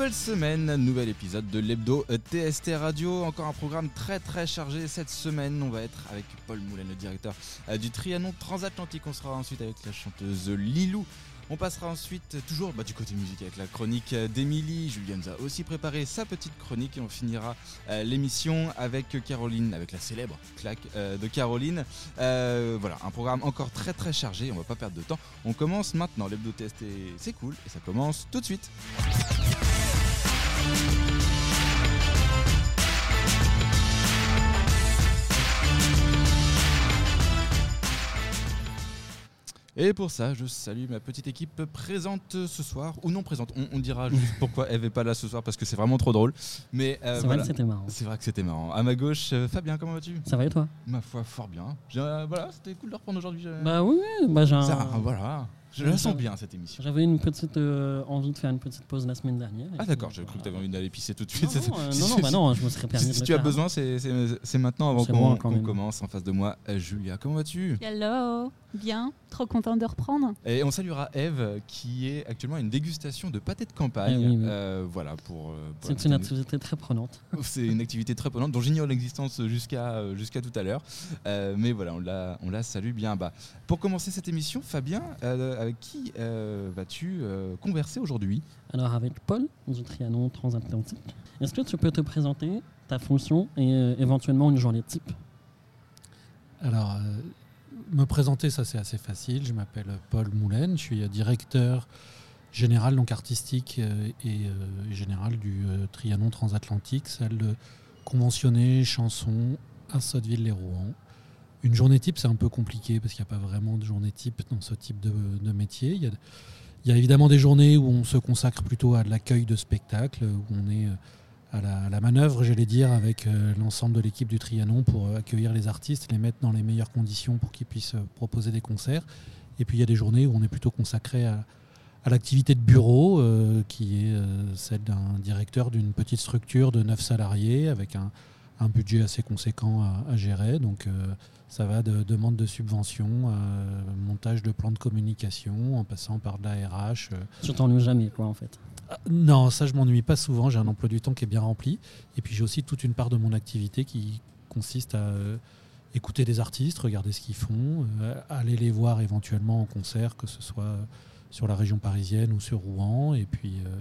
Nouvelle semaine, nouvel épisode de l'hebdo TST Radio. Encore un programme très très chargé cette semaine. On va être avec Paul Moulin, le directeur euh, du Trianon Transatlantique. On sera ensuite avec la chanteuse Lilou. On passera ensuite toujours bah, du côté musique avec la chronique d'Emilie. Julien a aussi préparé sa petite chronique et on finira euh, l'émission avec Caroline, avec la célèbre claque euh, de Caroline. Euh, voilà, un programme encore très très chargé, on va pas perdre de temps. On commence maintenant, l'hebdo TST c'est cool et ça commence tout de suite. Et pour ça, je salue ma petite équipe présente ce soir, ou non présente. On, on dira juste pourquoi elle n'est pas là ce soir, parce que c'est vraiment trop drôle. Mais euh, C'est vrai que c'était marrant. C'est vrai que c'était marrant. À ma gauche, euh, Fabien, comment vas-tu? Ça va et toi? Ma foi, fort bien. Euh, voilà, c'était cool de reprendre aujourd'hui. Bah oui, bah j'ai un- Ça, voilà. Je la sens bien cette émission. J'avais une petite euh, envie de faire une petite pause la semaine dernière. Ah d'accord, j'ai cru que tu avais envie d'aller pisser tout de Non, suite. non, euh, non, non, bah non, je me serais permis Si, de si le tu as besoin, c'est- maintenant avant qu'on bon, commence. En face de moi, Julia, comment vas-tu? Hello, bien, trop contente de reprendre. Et on saluera Eve qui est actuellement à une dégustation de pâté de campagne. Oui, oui. Euh, voilà pour. euh, pour C'est une activité très prenante. C'est une activité très prenante dont j'ignore l'existence jusqu'à euh, jusqu'à tout à l'heure. Euh, mais voilà, on la, on la salue bien bas. Pour commencer cette émission, Fabien, euh, avec qui euh, vas-tu euh, converser aujourd'hui? Alors avec Paul du Trianon Transatlantique, est-ce que tu peux te présenter ta fonction et euh, éventuellement une journée type? Alors, euh, me présenter, ça c'est assez facile. Je m'appelle Paul Moulin, je suis directeur général, donc artistique euh, et euh, général du euh, Trianon Transatlantique, salle conventionnée, chanson à Sotteville-les-Rouen. Une journée type, c'est un peu compliqué parce qu'il n'y a pas vraiment de journée type dans ce type de, métier. Il y, a, il y a évidemment des journées où on se consacre plutôt à l'accueil de spectacles, où on est à la, manœuvre, j'allais dire, avec euh, l'ensemble de l'équipe du Trianon pour euh, accueillir les artistes, les mettre dans les meilleures conditions pour qu'ils puissent euh, proposer des concerts. Et puis il y a des journées où on est plutôt consacré à, l'activité de bureau, qui est celle d'un directeur d'une petite structure de 9 salariés avec un, budget assez conséquent à, gérer. Donc ça va de demande de subvention montage de plans de communication, en passant par de la RH. t'ennuies jamais, quoi, en fait. Non, ça je m'ennuie pas souvent. J'ai un emploi du temps qui est bien rempli. Et puis j'ai aussi toute une part de mon activité qui consiste à euh, écouter des artistes, regarder ce qu'ils font, euh, aller les voir éventuellement en concert, que ce soit sur la région parisienne ou sur Rouen, et puis euh,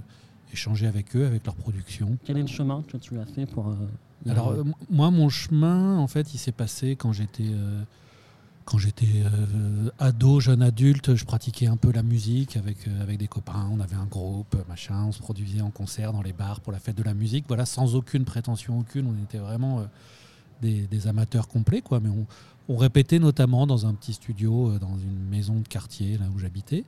échanger avec eux, avec leur production. Quel est le chemin que tu as fait pour... euh, Alors euh, moi, mon chemin, en fait, il s'est passé quand j'étais quand j'étais euh, ado, jeune adulte. Je pratiquais un peu la musique avec euh, avec des copains. On avait un groupe, machin. On se produisait en concert dans les bars pour la fête de la musique. Voilà, sans aucune prétention aucune. On était vraiment euh, des, amateurs complets, quoi. Mais on, on répétait notamment dans un petit studio, dans une maison de quartier là où j'habitais.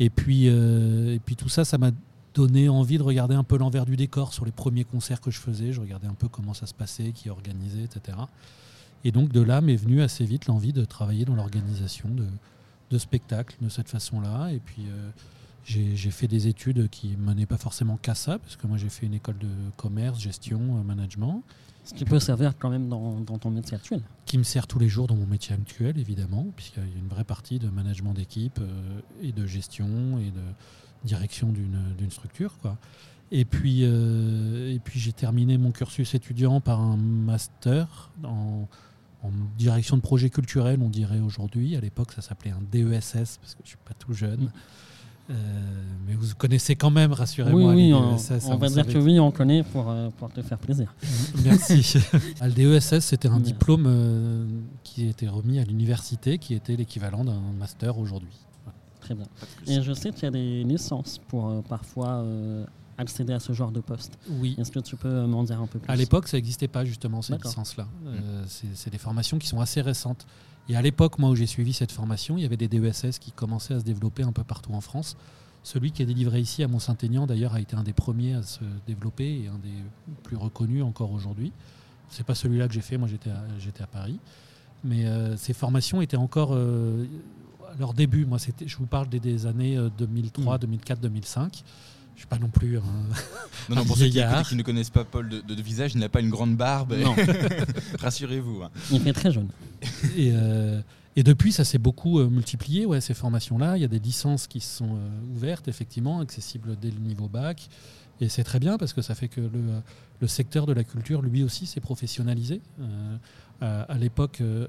Et et puis tout ça, ça m'a donné envie de regarder un peu l'envers du décor sur les premiers concerts que je faisais. Je regardais un peu comment ça se passait, qui organisait, etc. Et donc de là m'est venue assez vite l'envie de travailler dans l'organisation de, de spectacles de cette façon-là. Et puis euh, j'ai fait des études qui ne menaient pas forcément qu'à ça, parce que moi j'ai fait une école de commerce, gestion, euh, management, Ce qui peut servir quand même dans, dans ton métier actuel. qui me sert tous les jours dans mon métier actuel, évidemment, puisqu'il y a une vraie partie de management d'équipe euh, et de gestion et de direction d'une d'une structure. Quoi. Et puis, euh, et puis j'ai terminé mon cursus étudiant par un master en, en direction de projet culturel, on dirait aujourd'hui. À l'époque, ça s'appelait un DESS, parce que je ne suis pas tout jeune. Euh, mais vous connaissez quand même, rassurez-moi. oui, on, DESS, on hein, va vous dire savez que oui, on connaît pour, euh, pour te faire plaisir. Merci. Ah, le DESS, c'était un diplôme euh, qui était remis à l'université, qui était l'équivalent d'un master aujourd'hui. Très bien. Et je sais qu'il y a des licences pour euh, parfois accéder à ce genre de poste. Oui. Est-ce que tu peux euh, m'en dire un peu plus? À l'époque, ça n'existait pas justement ces licences-là. Euh, c'est des formations qui sont assez récentes. Et à l'époque, moi, où j'ai suivi cette formation, il y avait des DESS qui commençaient à se développer un peu partout en France. Celui qui est délivré ici à Mont-Saint-Aignan, d'ailleurs, a été un des premiers à se développer et un des plus reconnus encore aujourd'hui. C'est pas celui-là que j'ai fait, moi j'étais à, Paris. Mais euh, ces formations étaient encore euh, à leur début. Moi, je vous parle des, des années euh, 2003, Mm. 2004, 2005. Je suis pas non plus. un- Non, non, pour ceux qui, ne connaissent pas Paul de, de- de visage, il n'a pas une grande barbe. Non, Rassurez-vous. hein. il fait très jeune. Et, euh, et depuis, ça s'est beaucoup euh, multiplié, ouais, ces formations-là. Il y a des licences qui se sont euh, ouvertes, effectivement, accessibles dès le niveau bac. Et c'est très bien parce que ça fait que le, le secteur de la culture, lui aussi, s'est professionnalisé. Euh, à à l'époque, euh,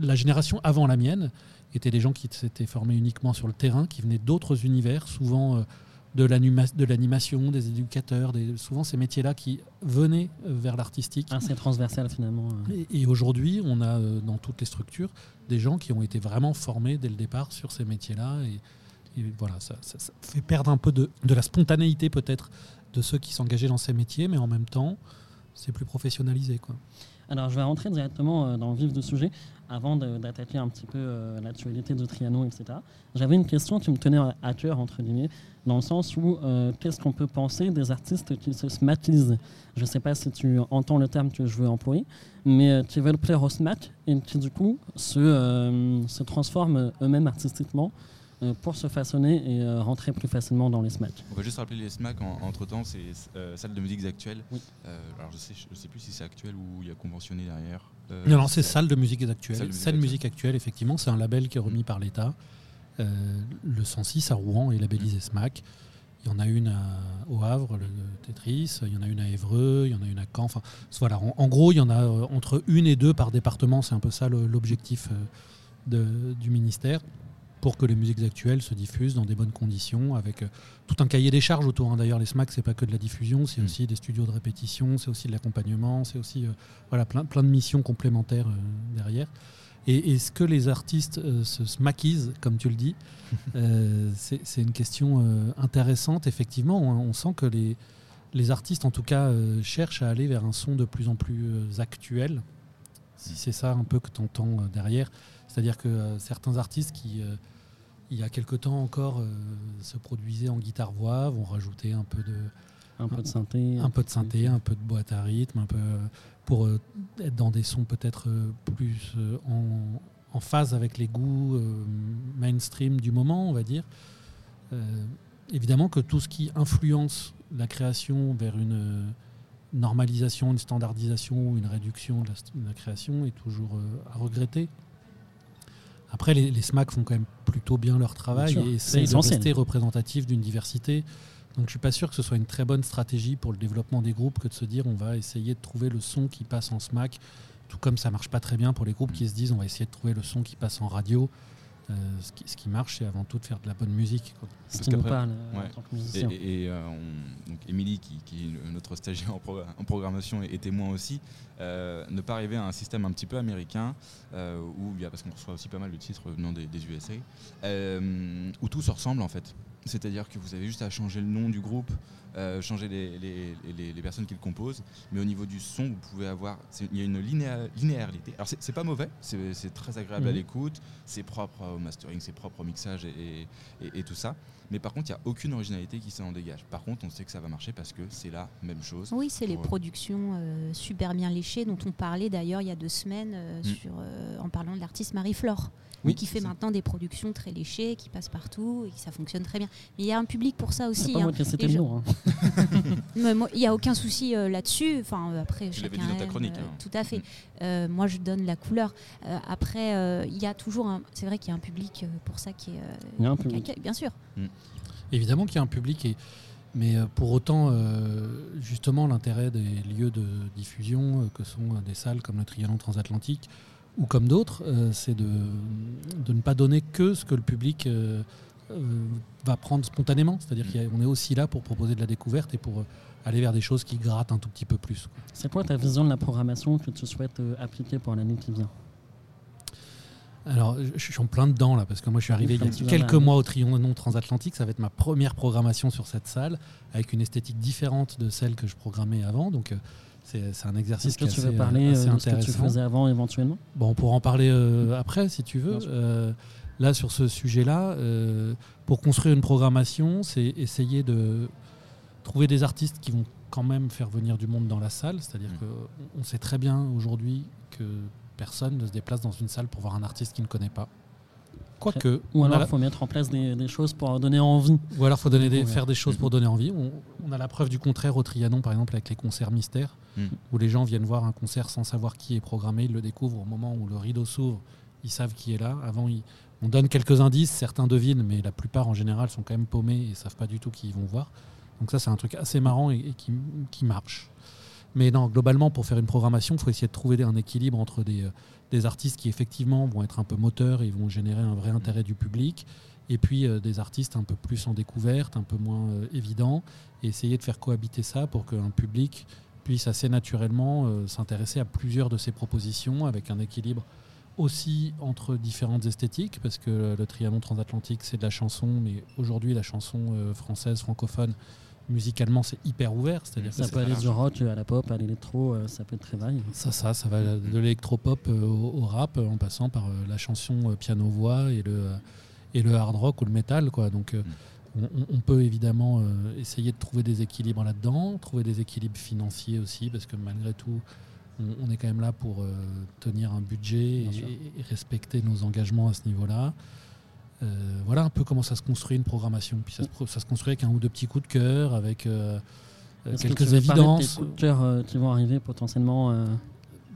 la génération avant la mienne étaient des gens qui s'étaient formés uniquement sur le terrain, qui venaient d'autres univers, souvent euh, de l'anima- de l'animation, des éducateurs, des, souvent ces métiers-là qui venaient euh, vers l'artistique. Assez transversal finalement. euh. Et, et aujourd'hui, on a euh, dans toutes les structures des gens qui ont été vraiment formés dès le départ sur ces métiers-là. Et, et voilà, ça, ça- ça fait perdre un peu de, de la spontanéité peut-être de ceux qui s'engageaient dans ces métiers, mais en même temps, c'est plus professionnalisé. Quoi. Alors, je vais rentrer directement euh, dans le vif du sujet avant d'attaquer un petit peu euh, l'actualité de Trianon, etc. J'avais une question qui me tenait à- cœur, entre guillemets, dans le sens où euh, qu'est-ce qu'on peut penser des artistes qui se smatisent? Je ne sais pas si tu entends le terme que je veux employer, mais euh, qui veulent plaire au smack et qui, du coup, se, se transforment eux-mêmes artistiquement pour se façonner et euh, rentrer plus facilement dans les smacks. On va juste rappeler les SMAC en- entre temps, c'est euh, salle de musique actuelle. Oui. Euh, alors je sais, je sais plus si c'est actuel ou il y a conventionné derrière. Euh, non, non, c'est Salle de musique actuelle. Salle de musique Salle actuelle. musique actuelle, effectivement, c'est un label qui est remis par l'État. Euh, le 106 à Rouen est labellisé SMAC. Il y en a une à- au Havre, le Tetris. Il y en a une à Évreux. Il y en a une à Caen. Enfin, voilà. En, en gros, il y en a euh, entre une et deux par département. C'est un peu ça l'objectif euh, du ministère pour que les musiques actuelles se diffusent dans des bonnes conditions, avec euh, tout un cahier des charges autour. hein. D'ailleurs, les SMAC, c'est pas que de la diffusion, c'est Mm. aussi des studios de répétition, c'est aussi de l'accompagnement, c'est aussi euh, voilà, plein, plein de missions complémentaires euh, derrière. Et est-ce que les artistes euh, se smackisent, comme tu le dis C'est une question intéressante, effectivement. On, on sent que les, les artistes, en tout cas, cherchent à aller vers un son de plus en plus actuel, si c'est ça un peu que tu entends derrière. C'est-à-dire que euh, certains artistes qui, euh, il y a quelque temps encore, euh, se produisaient en guitare-voix, vont rajouter un peu de, Un peu de synthé. un peu de synthé, un peu de boîte à rythme, un peu pour euh, être dans des sons peut-être euh, plus euh, en, en phase avec les goûts mainstream du moment, on va dire. Évidemment que tout ce qui influence la création vers une normalisation, une standardisation, une réduction de la, st- de la création est toujours à regretter. Après, les, les SMAC font quand même plutôt bien leur travail Bien et c'est de rester représentatifs d'une diversité. Donc je suis pas sûr que ce soit une très bonne stratégie pour le développement des groupes que de se dire on va essayer de trouver le son qui passe en SMAC, tout comme ça marche pas très bien pour les groupes qui se disent on va essayer de trouver le son qui passe en radio. Euh, ce, qui, ce qui marche, c'est avant tout de faire de la bonne musique. quoi. Ce Parce qui nous qu'après- parle euh, ouais. en tant que Et, musicien. et, euh, on- donc Émilie, qui, qui est notre stagiaire en, pro- en programmation et, et témoin aussi, euh, ne pas arriver à un système un petit peu américain, euh, où il y a, parce qu'on reçoit aussi pas mal de titres venant des, des USA, euh, où tout se ressemble en fait. C'est-à-dire que vous avez juste à changer le nom du groupe, euh, changer les, les- les- les personnes qui le composent, mais au niveau du son, vous pouvez avoir, il y a une linéa- linéarité. Alors c'est pas mauvais, c'est très agréable à Mhm. l'écoute, c'est propre au mastering, c'est propre au mixage et, et- et- et tout ça. Mais par contre, il n'y a aucune originalité qui s'en dégage. Par contre, on sait que ça va marcher parce que c'est la même chose. Oui, c'est les Pour- productions euh, super bien léchées dont on parlait d'ailleurs il y a deux semaines euh, Mm. sur, euh, en parlant de l'artiste Marie-Flore. Oui, qui fait ça. maintenant des productions très léchées, qui passent partout et qui ça fonctionne très bien. Mais il y a un public pour ça C'est aussi. pas hein. gens- nom. hein. Il n'y a aucun souci euh, là-dessus. Enfin, euh, après, Tu l'avais chacun dit dans ta aime, chronique, euh, hein. Tout à fait. Mm. Euh, moi, je donne la couleur. Euh, après, euh, il y a toujours un. C'est vrai qu'il y a un public euh, pour ça qui est. euh, Il y a un public. bien sûr. Évidemment qu'il y a un public, et, mais pour autant, justement, l'intérêt des lieux de diffusion, que sont des salles comme le Trianon transatlantique ou comme d'autres, euh, c'est de, de ne pas donner que ce que le public euh, euh, va prendre spontanément. C'est-à-dire qu'on est aussi là pour proposer de la découverte et pour aller vers des choses qui grattent un tout petit peu plus. C'est quoi ta vision de la programmation que tu souhaites euh, appliquer pour l'année qui vient? Alors, je suis en plein dedans là, parce que moi je suis arrivé il y a quelques mois au Trianon transatlantique. Ça va être ma première programmation sur cette salle, avec une esthétique différente de celle que je programmais avant. Donc, euh, c'est un exercice qui est tu assez, veux euh, parler assez euh, de ce que tu faisais avant éventuellement? Bon, on pourra en parler euh, après si tu veux. Euh, là, sur ce sujet-là, euh, pour construire une programmation, c'est essayer de trouver des artistes qui vont quand même faire venir du monde dans la salle. C'est-à-dire Mm. qu'on on sait très bien aujourd'hui que personne ne se déplace dans une salle pour voir un artiste qu'il ne connaît pas. Quoique, Ou on a alors la- il faut mettre en place des, des choses pour donner envie. ou alors faut donner des, Découvrir. faire des choses pour donner envie. On, on a la preuve du contraire au Trianon, par exemple, avec les concerts mystères, Mm. où les gens viennent voir un concert sans savoir qui est programmé, ils le découvrent au moment où le rideau s'ouvre, ils savent qui est là. Avant, ils- on donne quelques indices, certains devinent, mais la plupart en général sont quand même paumés et savent pas du tout qui ils vont voir. Donc ça, c'est un truc assez marrant et, qui, qui, marche. Mais non, globalement, pour faire une programmation, il faut essayer de trouver un équilibre entre des, des, artistes qui effectivement vont être un peu moteurs et vont générer un vrai intérêt du public, et puis des artistes un peu plus en découverte, un peu moins évidents, et essayer de faire cohabiter ça pour qu'un public puisse assez naturellement s'intéresser à plusieurs de ces propositions avec un équilibre aussi entre différentes esthétiques, parce que le Trianon transatlantique, c'est de la chanson, mais aujourd'hui, la chanson euh, française, francophone, musicalement, c'est hyper ouvert. C'est-à-dire ça peut aller du rock à la pop, à l'électro, euh, ça peut être très vague. Ça, ça, ça va de l'électro-pop euh, au, rap, en passant par la chanson piano-voix et le, et le hard rock ou le metal. Quoi. Donc, on, peut évidemment essayer de trouver des équilibres là-dedans, trouver des équilibres financiers aussi, parce que malgré tout, on, est quand même là pour euh, tenir un budget et, respecter nos engagements à ce niveau-là. Euh, voilà un peu comment ça se construit une programmation. Puis ça, se, construit avec un ou deux petits coups de cœur, avec euh, quelques évidences. coups de cœur qui vont arriver potentiellement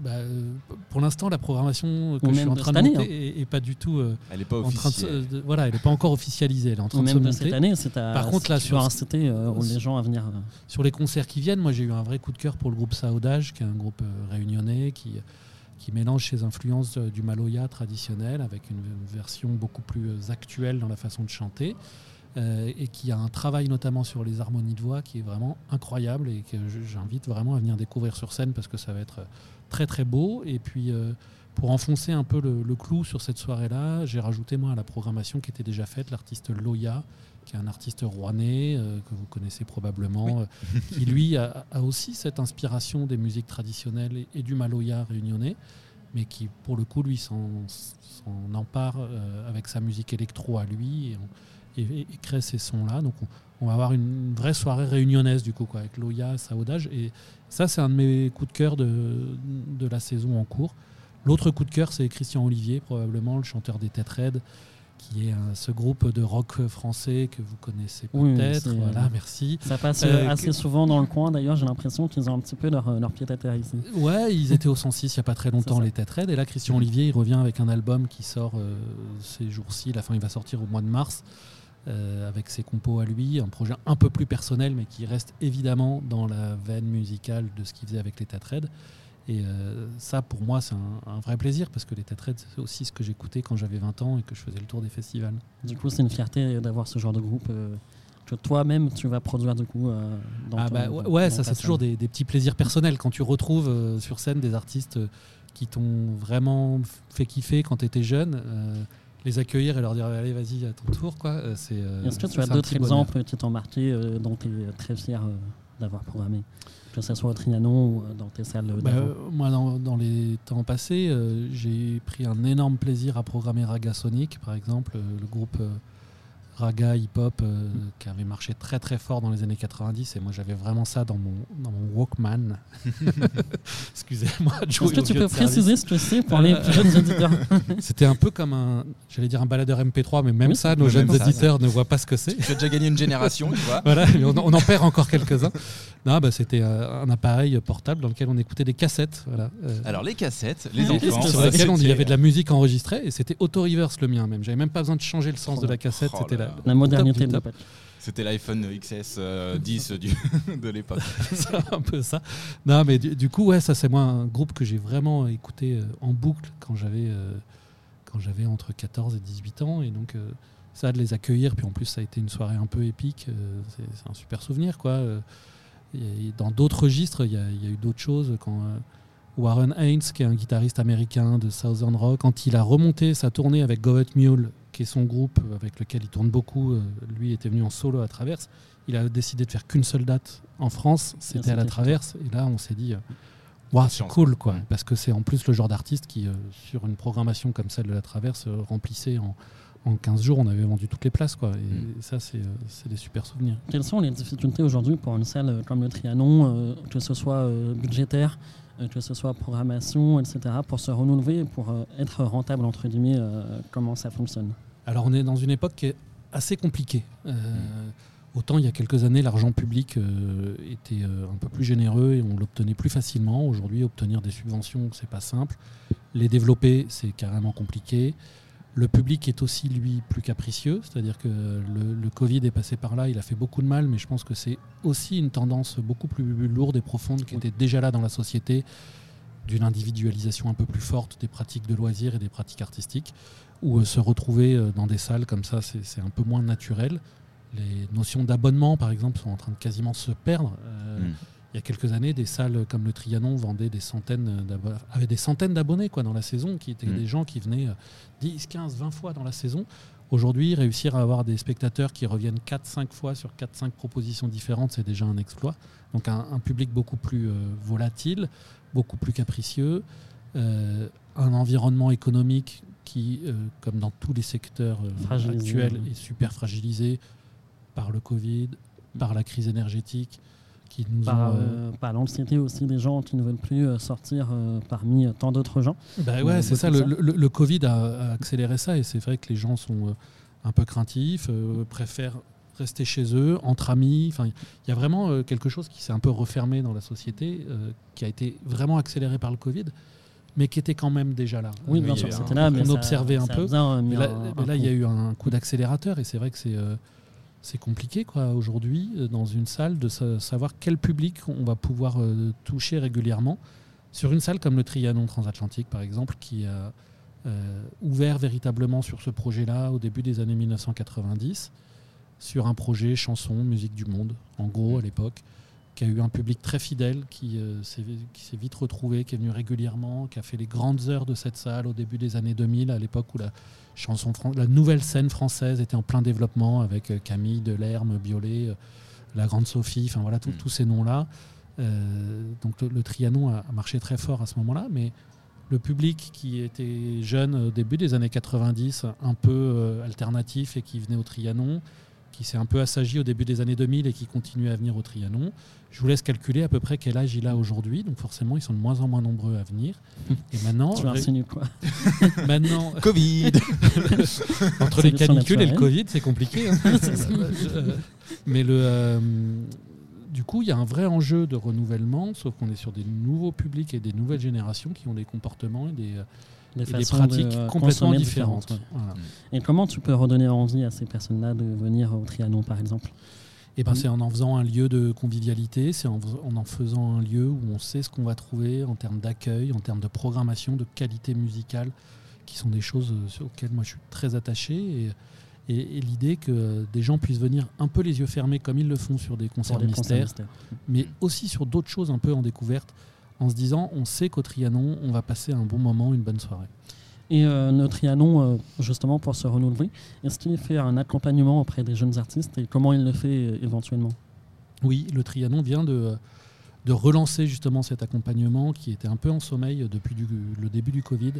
bah, euh, pour l'instant, la programmation que je suis en train de, monter hein. est, pas du tout. Euh, elle n'est pas officielle. voilà, elle n'est pas encore officialisée. Elle est en train de se monter. cette année, c'est Par contre, là, sur inciter euh, les gens à venir. Sur les concerts qui viennent, moi, j'ai eu un vrai coup de cœur pour le groupe Saudage, qui est un groupe réunionnais qui qui mélange ses influences du Maloya traditionnel avec une version beaucoup plus actuelle dans la façon de chanter. et qui a un travail notamment sur les harmonies de voix qui est vraiment incroyable et que j'invite vraiment à venir découvrir sur scène parce que ça va être très très beau. Et puis euh, pour enfoncer un peu le, clou sur cette soirée-là, j'ai rajouté moi à la programmation qui était déjà faite l'artiste Loya, qui est un artiste rouennais euh, que vous connaissez probablement, euh, qui lui a, aussi cette inspiration des musiques traditionnelles et, du maloya réunionnais, mais qui pour le coup lui s'en empare avec sa musique électro à lui et, crée ces sons-là. Donc on, va avoir une vraie soirée réunionnaise du coup, quoi, avec Loya, Saudage. Et ça, c'est un de mes coups de cœur de, de la saison en cours. L'autre coup de cœur, c'est Christian Olivier, probablement le chanteur des Têtes Raides, qui est ce groupe de rock français que vous connaissez peut-être. voilà, merci. Ça passe euh, assez souvent dans le coin. D'ailleurs, j'ai l'impression qu'ils ont un petit peu leur, leur pied à terre ici. Ouais, ils étaient au 106 il n'y a pas très longtemps, les Têtes Raides. Et là, Christian Olivier, il revient avec un album qui sort euh, ces jours-ci. La fin, il va sortir au mois de mars. Euh, avec ses compos à lui, un projet un peu plus personnel, mais qui reste évidemment dans la veine musicale de ce qu'il faisait avec les Red. Et euh, ça, pour moi, c'est un, vrai plaisir parce que les Red, c'est aussi ce que j'écoutais quand j'avais 20 ans et que je faisais le tour des festivals. Du coup, c'est une fierté d'avoir ce genre de groupe euh, que toi-même, tu vas produire du coup dans ah bah, Ouais, ça, c'est toujours des, petits plaisirs personnels. Quand tu retrouves sur scène des artistes qui t'ont vraiment fait kiffer quand tu étais jeune les accueillir et leur dire allez vas-y à ton tour quoi euh, c'est euh, est-ce que tu as d'autres exemples qui t'ont marqué euh, dont tu es très fier d'avoir programmé? Que ce soit au Trianon ou dans tes salles bah, moi dans, les temps passés j'ai pris un énorme plaisir à programmer Raga Sonic par exemple le groupe raga, hip-hop euh, qui avait marché très très fort dans les années 90 et moi j'avais vraiment ça dans mon, dans mon Walkman. Excusez-moi. Est-ce que tu peux préciser ce que c'est pour les plus jeunes auditeurs C'était un peu comme un, j'allais dire un baladeur MP3, mais même ça, nos jeunes auditeurs ne voient pas ce que c'est. Tu as déjà gagné une génération, tu vois. voilà, on, on, en perd encore quelques-uns. Non, bah, c'était euh, un appareil portable dans lequel on écoutait des cassettes. Voilà. Euh. Alors les cassettes, les enfants. Sur lesquelles il y avait de la musique enregistrée et c'était auto-reverse le mien même. J'avais même pas besoin de changer le sens de la cassette. Oh c'était la, la modernité de la C'était l'iPhone XS 10 euh, du, de l'époque. c'est un peu ça. Non, mais du, coup, ouais, ça c'est moi un groupe que j'ai vraiment écouté en boucle quand j'avais quand j'avais entre 14 et 18 ans et donc ça de les accueillir puis en plus ça a été une soirée un peu épique. c'est un super souvenir quoi dans d'autres registres, il y, a, eu d'autres choses. Quand euh, Warren Haynes, qui est un guitariste américain de Southern Rock, quand il a remonté sa tournée avec Govet Mule, qui est son groupe avec lequel il tourne beaucoup, euh, lui était venu en solo à Traverse, il a décidé de faire qu'une seule date en France, c'était à la Traverse. Et là, on s'est dit, euh, c'est cool, quoi, parce que c'est en plus le genre d'artiste qui, sur une programmation comme celle de la Traverse, remplissait en en 15 jours, on avait vendu toutes les places. Quoi. Et mm. ça, euh, c'est des super souvenirs. Quelles sont les difficultés aujourd'hui pour une salle comme le Trianon, euh, que ce soit euh, budgétaire, que ce soit programmation, etc., pour se renouveler, pour être rentable, entre guillemets, comment ça fonctionne? Alors, on est dans une époque qui est assez compliquée. Mm. Autant il y a quelques années, l'argent public était un peu plus généreux et on l'obtenait plus facilement. Aujourd'hui, obtenir des subventions, c'est pas simple. Les développer, c'est carrément compliqué. Le public est aussi, lui, plus capricieux, c'est-à-dire que le, le Covid est passé par là, il a fait beaucoup de mal, mais je pense que c'est aussi une tendance beaucoup plus lourde et profonde qui était déjà là dans la société, d'une individualisation un peu plus forte des pratiques de loisirs et des pratiques artistiques, où euh, se retrouver euh, dans des salles comme ça, c'est un peu moins naturel. Les notions d'abonnement, par exemple, sont en train de quasiment se perdre. Euh, Mm. il y a quelques années, des salles comme le Trianon vendaient des centaines avaient des centaines d'abonnés quoi dans la saison, qui étaient Mm. des gens qui venaient euh, 10, 15, 20 fois dans la saison. Aujourd'hui, réussir à avoir des spectateurs qui reviennent 4-5 fois sur 4-5 propositions différentes, c'est déjà un exploit. Donc un, un public beaucoup plus euh, volatile, beaucoup plus capricieux, euh, un environnement économique qui, euh, comme dans tous les secteurs euh, actuels, est super fragilisé par le Covid, par la crise énergétique, qui nous Par, l'anxiété aussi des gens qui ne veulent plus sortir parmi tant d'autres gens. Bah Ouais, c'est ça. Le, le- le Covid a, accéléré ça et c'est vrai que les gens sont un peu craintifs, préfèrent rester chez eux, entre amis. Enfin, il y a vraiment euh, quelque chose qui s'est un peu refermé dans la société, euh, qui a été vraiment accéléré par le Covid, mais qui était quand même déjà là. Oui, Euh, bien sûr, c'était là, mais on ça- observait un ça peu. Mais là, un- mais un là, il y a eu un coup d'accélérateur et c'est vrai que c'est euh, c'est compliqué quoi aujourd'hui dans une salle de sa- savoir quel public on va pouvoir euh, toucher régulièrement sur une salle comme le Trianon transatlantique par exemple qui a ouvert véritablement sur ce projet-là au début des années 1990 sur un projet chanson musique du monde en gros à l'époque qui a eu un public très fidèle qui euh, s'est qui s'est vite retrouvé qui est venu régulièrement qui a fait les grandes heures de cette salle au début des années 2000 à l'époque où la chanson la nouvelle scène française était en plein développement avec euh, Camille Delerme, Biolay, euh, la grande Sophie, enfin voilà tout- Mm. tous ces noms-là. Donc le, le Trianon a, marché très fort à ce moment-là, mais le public qui était jeune au début des années 90, un peu alternatif et qui venait au Trianon, qui s'est un peu assagi au début des années 2000 et qui continue à venir au Trianon. Je vous laisse calculer à peu près quel âge il a aujourd'hui, donc forcément ils sont de moins en moins nombreux à venir. Et maintenant, Tu insinues quoi maintenant Covid entre les canicules et le. Covid, c'est compliqué. hein. Euh, Mais le, euh, du coup, il y a un vrai enjeu de renouvellement, sauf qu'on est sur des nouveaux publics et des nouvelles générations qui ont des comportements et des, Des des façons pratiques de, euh, complètement différentes. ouais. Voilà. Et comment tu peux redonner envie à ces personnes-là de venir au Trianon, par exemple? Et ben, Mm. c'est en en faisant un lieu de convivialité, c'est en, en en faisant un lieu où on sait ce qu'on va trouver en termes d'accueil, en termes de programmation, de qualité musicale, qui sont des choses euh, auxquelles moi je suis très attaché. Et, et- et l'idée que des gens puissent venir un peu les yeux fermés, comme ils le font sur des concerts des concerts mystères, mystères mais aussi sur d'autres choses un peu en découverte, en se disant on sait qu'au Trianon, on va passer un bon moment, une bonne soirée. Et euh, le Trianon, euh, justement, pour se renouveler, est-ce qu'il fait un accompagnement auprès des jeunes artistes et comment il le fait euh, éventuellement? Oui, le Trianon vient de, de relancer justement cet accompagnement qui était un peu en sommeil depuis du- le début du Covid,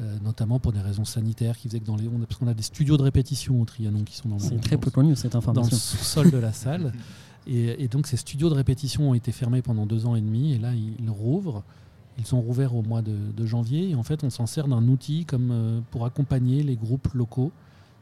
euh, notamment pour des raisons sanitaires qui faisaient que dans les, on a, parce qu'on a des studios de répétition au Trianon qui sont dans, C'est dans- très peu connu cette dans le information. sous-sol de la salle. Et, et donc ces studios de répétition ont été fermés pendant deux ans et demi et là ils rouvrent. Ils sont rouverts au mois de, de janvier et en fait on s'en sert d'un outil comme euh, pour accompagner les groupes locaux.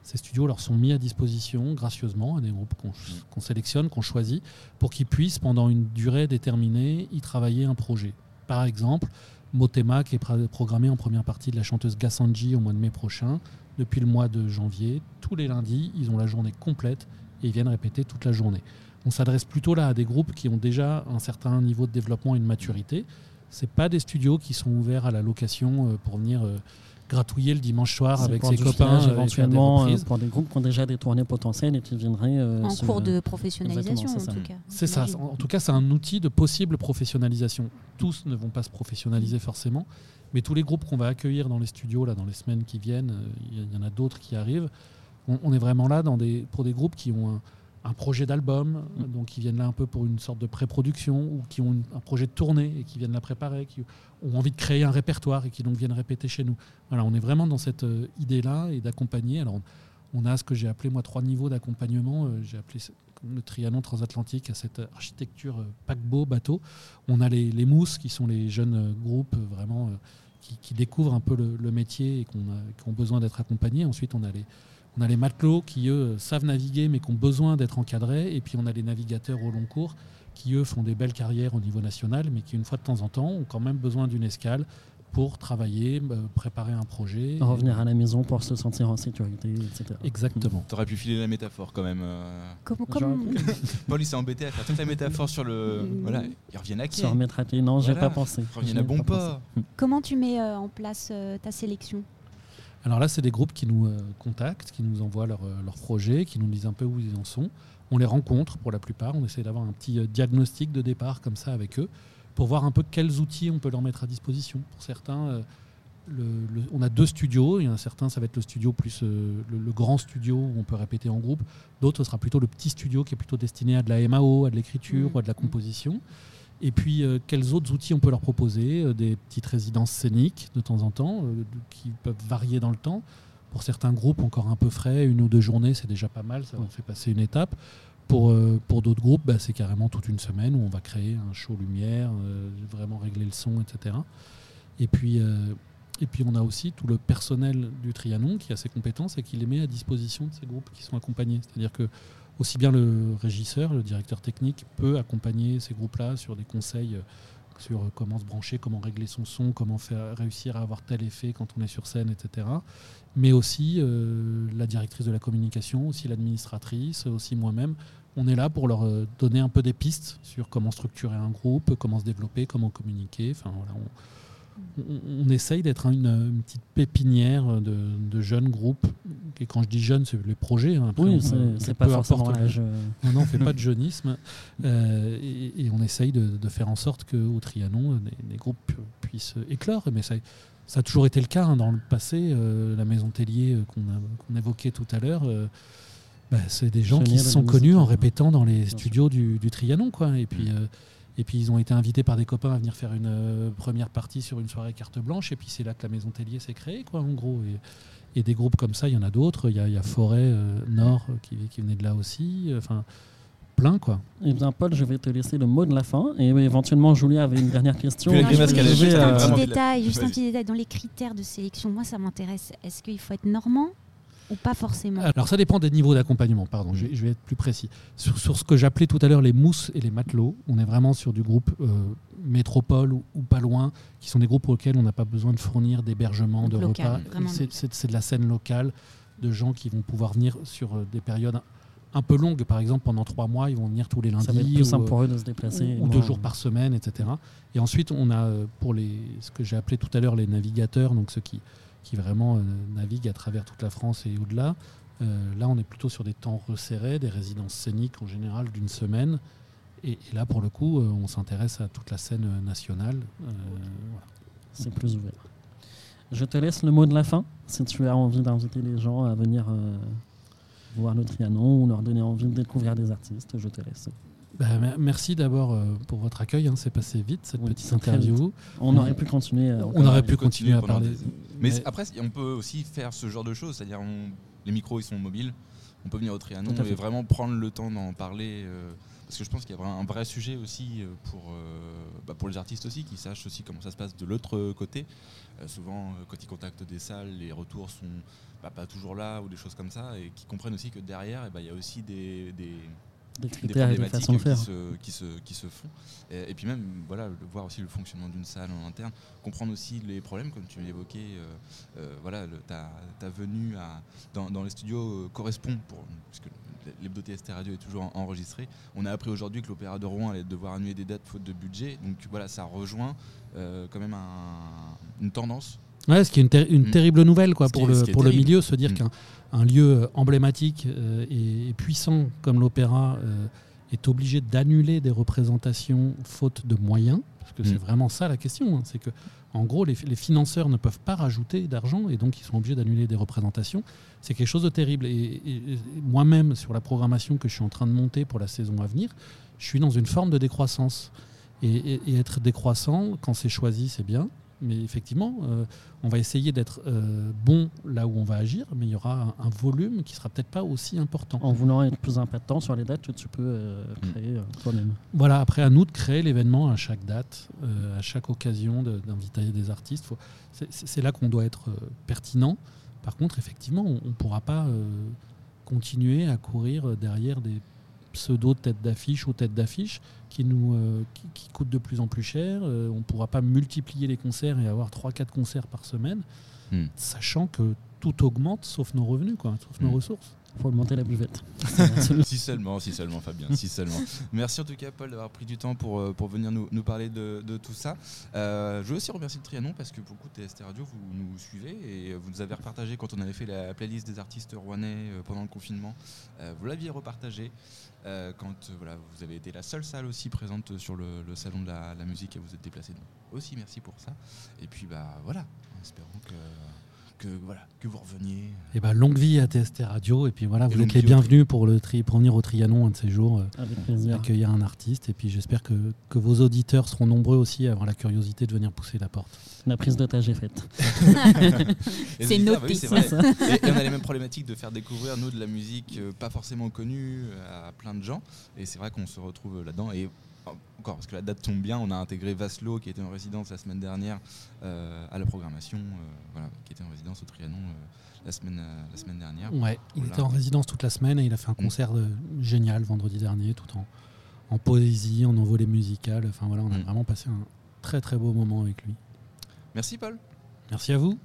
Ces studios leur sont mis à disposition gracieusement à des groupes qu'on qu'on sélectionne, qu'on choisit, pour qu'ils puissent pendant une durée déterminée y travailler un projet. Par exemple, Motema qui est programmé en première partie de la chanteuse Gassanji au mois de mai prochain. Depuis le mois de janvier, tous les lundis, ils ont la journée complète et ils viennent répéter toute la journée. On s'adresse plutôt là à des groupes qui ont déjà un certain niveau de développement et de maturité. C'est pas des studios qui sont ouverts à la location euh, pour venir euh, gratouiller le dimanche soir avec ses copains euh, des éventuellement euh, reprises. pour des groupes qui ont déjà des tournées potentielles et qui viendraient euh, En se- cours de professionnalisation, en c'est ça. tout cas. C'est ça. En tout cas, c'est un outil de possible professionnalisation. Tous ne vont pas se professionnaliser forcément, mais tous les groupes qu'on va accueillir dans les studios là, dans les semaines qui viennent, il y, il y en a d'autres qui arrivent. On, on est vraiment là dans des, pour des groupes qui ont un, un projet d'album, euh, donc qui viennent là un peu pour une sorte de pré-production, ou qui ont une- un projet de tournée et qui viennent la préparer, qui ont envie de créer un répertoire et qui donc viennent répéter chez nous. Voilà, on est vraiment dans cette euh, idée-là et d'accompagner. Alors, on, on a ce que j'ai appelé moi trois niveaux d'accompagnement. Euh, j'ai appelé le Trianon transatlantique à cette architecture euh, paquebot, bateau. On a les, les mousses qui sont les jeunes groupes vraiment qui, qui découvrent un peu le, le métier et qu'on a- qui ont besoin d'être accompagnés. Ensuite, on a les on a les matelots qui, eux, savent naviguer mais qui ont besoin d'être encadrés. Et puis, on a les navigateurs au long cours qui, eux, font des belles carrières au niveau national mais qui, une fois de temps en temps, ont quand même besoin d'une escale pour travailler, bah, préparer un projet. Revenir à la maison pour se sentir en sécurité, etc. Exactement. T'aurais pu filer la métaphore quand même. euh. Comment, comment- Paul il s'est embêté à faire toute la métaphore sur le. Voilà, ils reviennent à qui Se remettre à pied. Non, j'ai pas pensé. Ils reviennent J'y à bon pas pas. comment tu mets euh, en place euh, ta sélection? Alors là, c'est des groupes qui nous euh, contactent, qui nous envoient leurs euh, leurs projets, qui nous disent un peu où ils en sont. On les rencontre pour la plupart. On essaie d'avoir un petit euh, diagnostic de départ comme ça avec eux pour voir un peu quels outils on peut leur mettre à disposition. Pour certains, le- le- on a deux studios. Il y en a certains, ça va être le studio plus euh, le, le grand studio où on peut répéter en groupe. D'autres, ce sera plutôt le petit studio qui est plutôt destiné à de la MAO, à de l'écriture Mhm. ou à de la composition. Et puis, euh, quels autres outils on peut leur proposer Euh, Des petites résidences scéniques de temps en temps, euh, qui peuvent varier dans le temps. Pour certains groupes encore un peu frais, une ou deux journées, c'est déjà pas mal, ça Ouais. fait passer une étape. Pour, pour d'autres groupes, bah, c'est carrément toute une semaine où on va créer un show lumière, vraiment régler le son, etc. Et puis, et puis on a aussi tout le personnel du Trianon qui a ses compétences et qui les met à disposition de ces groupes qui sont accompagnés. C'est-à-dire que aussi bien le régisseur, le directeur technique peut accompagner ces groupes-là sur des conseils euh, sur euh, comment se brancher, comment régler son son, comment faire, réussir à avoir tel effet quand on est sur scène, etc. Mais aussi euh, la directrice de la communication, aussi l'administratrice, aussi moi-même. On est là pour leur donner un peu des pistes sur comment structurer un groupe, comment se développer, comment communiquer. Enfin, voilà, on- on essaye d'être une, une petite pépinière de, de jeunes groupes. Et quand je dis jeunes, c'est les projets. hein. Après, Oui, c'est pas peu forcément l'âge. euh, non, non, on fait pas de jeunisme. Euh, et, et on essaye de, de faire en sorte qu'au Trianon, des, groupes puissent éclore. Mais ça, ça a toujours été le cas hein, dans le passé. euh, la maison Tellier euh, qu'on a- qu'on évoquait tout à l'heure, bah, c'est des gens qui se sont connus en répétant dans les studios du, du Trianon. Quoi. Et, puis, Mm. euh, et puis ils ont été invités par des copains à venir faire une euh, première partie sur une soirée carte blanche. Et puis c'est là que la maison Tellier s'est créée, quoi, en gros. Et, et des groupes comme ça, il y en a d'autres. Il y a, il y a Forêt euh, Nord euh, qui, qui venait de là aussi. Enfin, plein, quoi. Eh bien, Paul, je vais te laisser le mot de la fin. Et éventuellement, Julie avait une dernière question. Non, juste un détail, juste petit détail dans les critères de sélection. Moi, ça m'intéresse. Est-ce qu'il faut être normand? Ou pas forcément Alors ça dépend des niveaux d'accompagnement, pardon, je vais, je vais être plus précis. Sur, sur ce que j'appelais tout à l'heure les mousses et les matelots, on est vraiment sur du groupe euh, métropole ou, ou pas loin, qui sont des groupes auxquels on n'a pas besoin de fournir d'hébergement, de local, repas. C'est- de la scène locale, de gens qui vont pouvoir venir sur euh, des périodes un, peu longues, par exemple pendant trois mois, ils vont venir tous les lundis. Ça va être plus ou, simple pour eux de se déplacer. ou deux jours par semaine, etc. Et ensuite, on a euh, pour les, ce que j'ai appelé tout à l'heure les navigateurs, donc ceux qui, qui vraiment euh, naviguent à travers toute la France et au-delà. Euh, là, on est plutôt sur des temps resserrés, des résidences scéniques en général d'une semaine. Et, là, pour le coup, euh, on s'intéresse à toute la scène nationale. C'est plus ouvert. Je te laisse le mot de la fin. Si tu as envie d'inviter les gens à venir voir le Trianon ou leur donner envie de découvrir des artistes, je te laisse. Bah, mer- merci d'abord euh, pour votre accueil. hein. C'est passé vite cette Oui, petite interview. On aurait pu continuer. euh, On aurait pu continuer à parler. des- Mais, Mais- après, on peut aussi faire ce genre de choses, c'est-à-dire on- les micros ils sont mobiles, on peut venir au Trianon et vraiment prendre le temps d'en parler. euh, parce que je pense qu'il y a un vrai sujet aussi pour, euh, bah, pour les artistes aussi, qui sachent aussi comment ça se passe de l'autre côté. Euh, souvent, quand ils contactent des salles, les retours sont bah, pas toujours là ou des choses comme ça, et qui comprennent aussi que derrière, eh ben, il y a aussi des, des, des des critères et des façons de qui faire. se, qui, se, qui se font. Et, et puis même, voilà, voir aussi le fonctionnement d'une salle en interne, comprendre aussi les problèmes, comme tu l'évoquais, euh, euh, voilà, le- ta, ta venue à, dans, dans les studios euh, correspond, pour, puisque l'hebdo TST Radio est toujours en- enregistré. On a appris aujourd'hui que l'Opéra de Rouen allait devoir annuler des dates faute de budget, donc voilà, ça rejoint quand même un- une tendance. Ouais, ce qui est une, ter- une Mm. terrible nouvelle quoi, Ce pour, est- le, pour terrible. milieu, se dire Mm. qu'un un lieu emblématique euh, et, et puissant comme l'opéra euh, est obligé d'annuler des représentations faute de moyens, parce que c'est Mm. vraiment ça la question, hein, c'est que en gros les, les financeurs ne peuvent pas rajouter d'argent et donc ils sont obligés d'annuler des représentations. C'est quelque chose de terrible. Et, et- et moi-même, sur la programmation que je suis en train de monter pour la saison à venir, je suis dans une forme de décroissance. Et être décroissant, quand c'est choisi, c'est bien. Mais effectivement, euh, on va essayer d'être euh, bon là où on va agir, mais il y aura un, un volume qui sera peut-être pas aussi important. En voulant être plus impactant sur les dates que tu peux euh, créer euh, toi-même. Voilà, après à nous de créer l'événement à chaque date, euh, à chaque occasion de- d'inviter des artistes. C'est- là qu'on doit être euh, pertinent. Par contre, effectivement, on ne pourra pas euh, continuer à courir derrière des pseudo tête d'affiche ou tête d'affiche qui nous euh, qui, qui coûte de plus en plus cher. Euh, on ne pourra pas multiplier les concerts et avoir 3-4 concerts par semaine, Hmm. sachant que tout augmente sauf nos revenus, quoi, sauf nos Hmm. ressources. Faut augmenter la buvette. Si seulement, si seulement, Fabien, si seulement. Merci en tout cas, Paul, d'avoir pris du temps pour, euh, pour venir nous, nous parler de, de tout ça. Euh, je veux aussi remercier le Trianon parce que beaucoup de TST Radio, vous nous suivez et vous nous avez repartagé quand on avait fait la playlist des artistes rouennais euh, pendant le confinement. Vous l'aviez repartagé quand voilà, vous avez été la seule salle aussi présente sur le, salon de la, la musique et vous êtes déplacé. Donc, aussi, merci pour ça. Et puis, bah voilà, espérons que, que, voilà, que vous reveniez. Et ben longue vie à TST Radio et puis voilà, Et vous êtes les bienvenus pour le tri, pour venir au Trianon un de ces jours. euh, Avec plaisir. accueillir un artiste et puis j'espère que, que vos auditeurs seront nombreux aussi à avoir la curiosité de venir pousser la porte. La prise d'otage est faite. C'est bah noté. oui, vrai. Et, et on a les mêmes problématiques de faire découvrir, nous, de la musique euh, pas forcément connue euh, à plein de gens. Et c'est vrai qu'on se retrouve là-dedans. Et encore, parce que la date tombe bien, on a intégré Vaslo, qui était en résidence la semaine dernière, euh, à la programmation, euh, voilà, qui était en résidence au Trianon euh, la, semaine, la semaine dernière. Ouais, il était en résidence toute la semaine et il a fait un concert euh, génial vendredi dernier, tout en, en poésie, en envolée musicale. Enfin voilà, on a Mm. vraiment passé un très très beau moment avec lui. Merci, Paul. Merci à vous.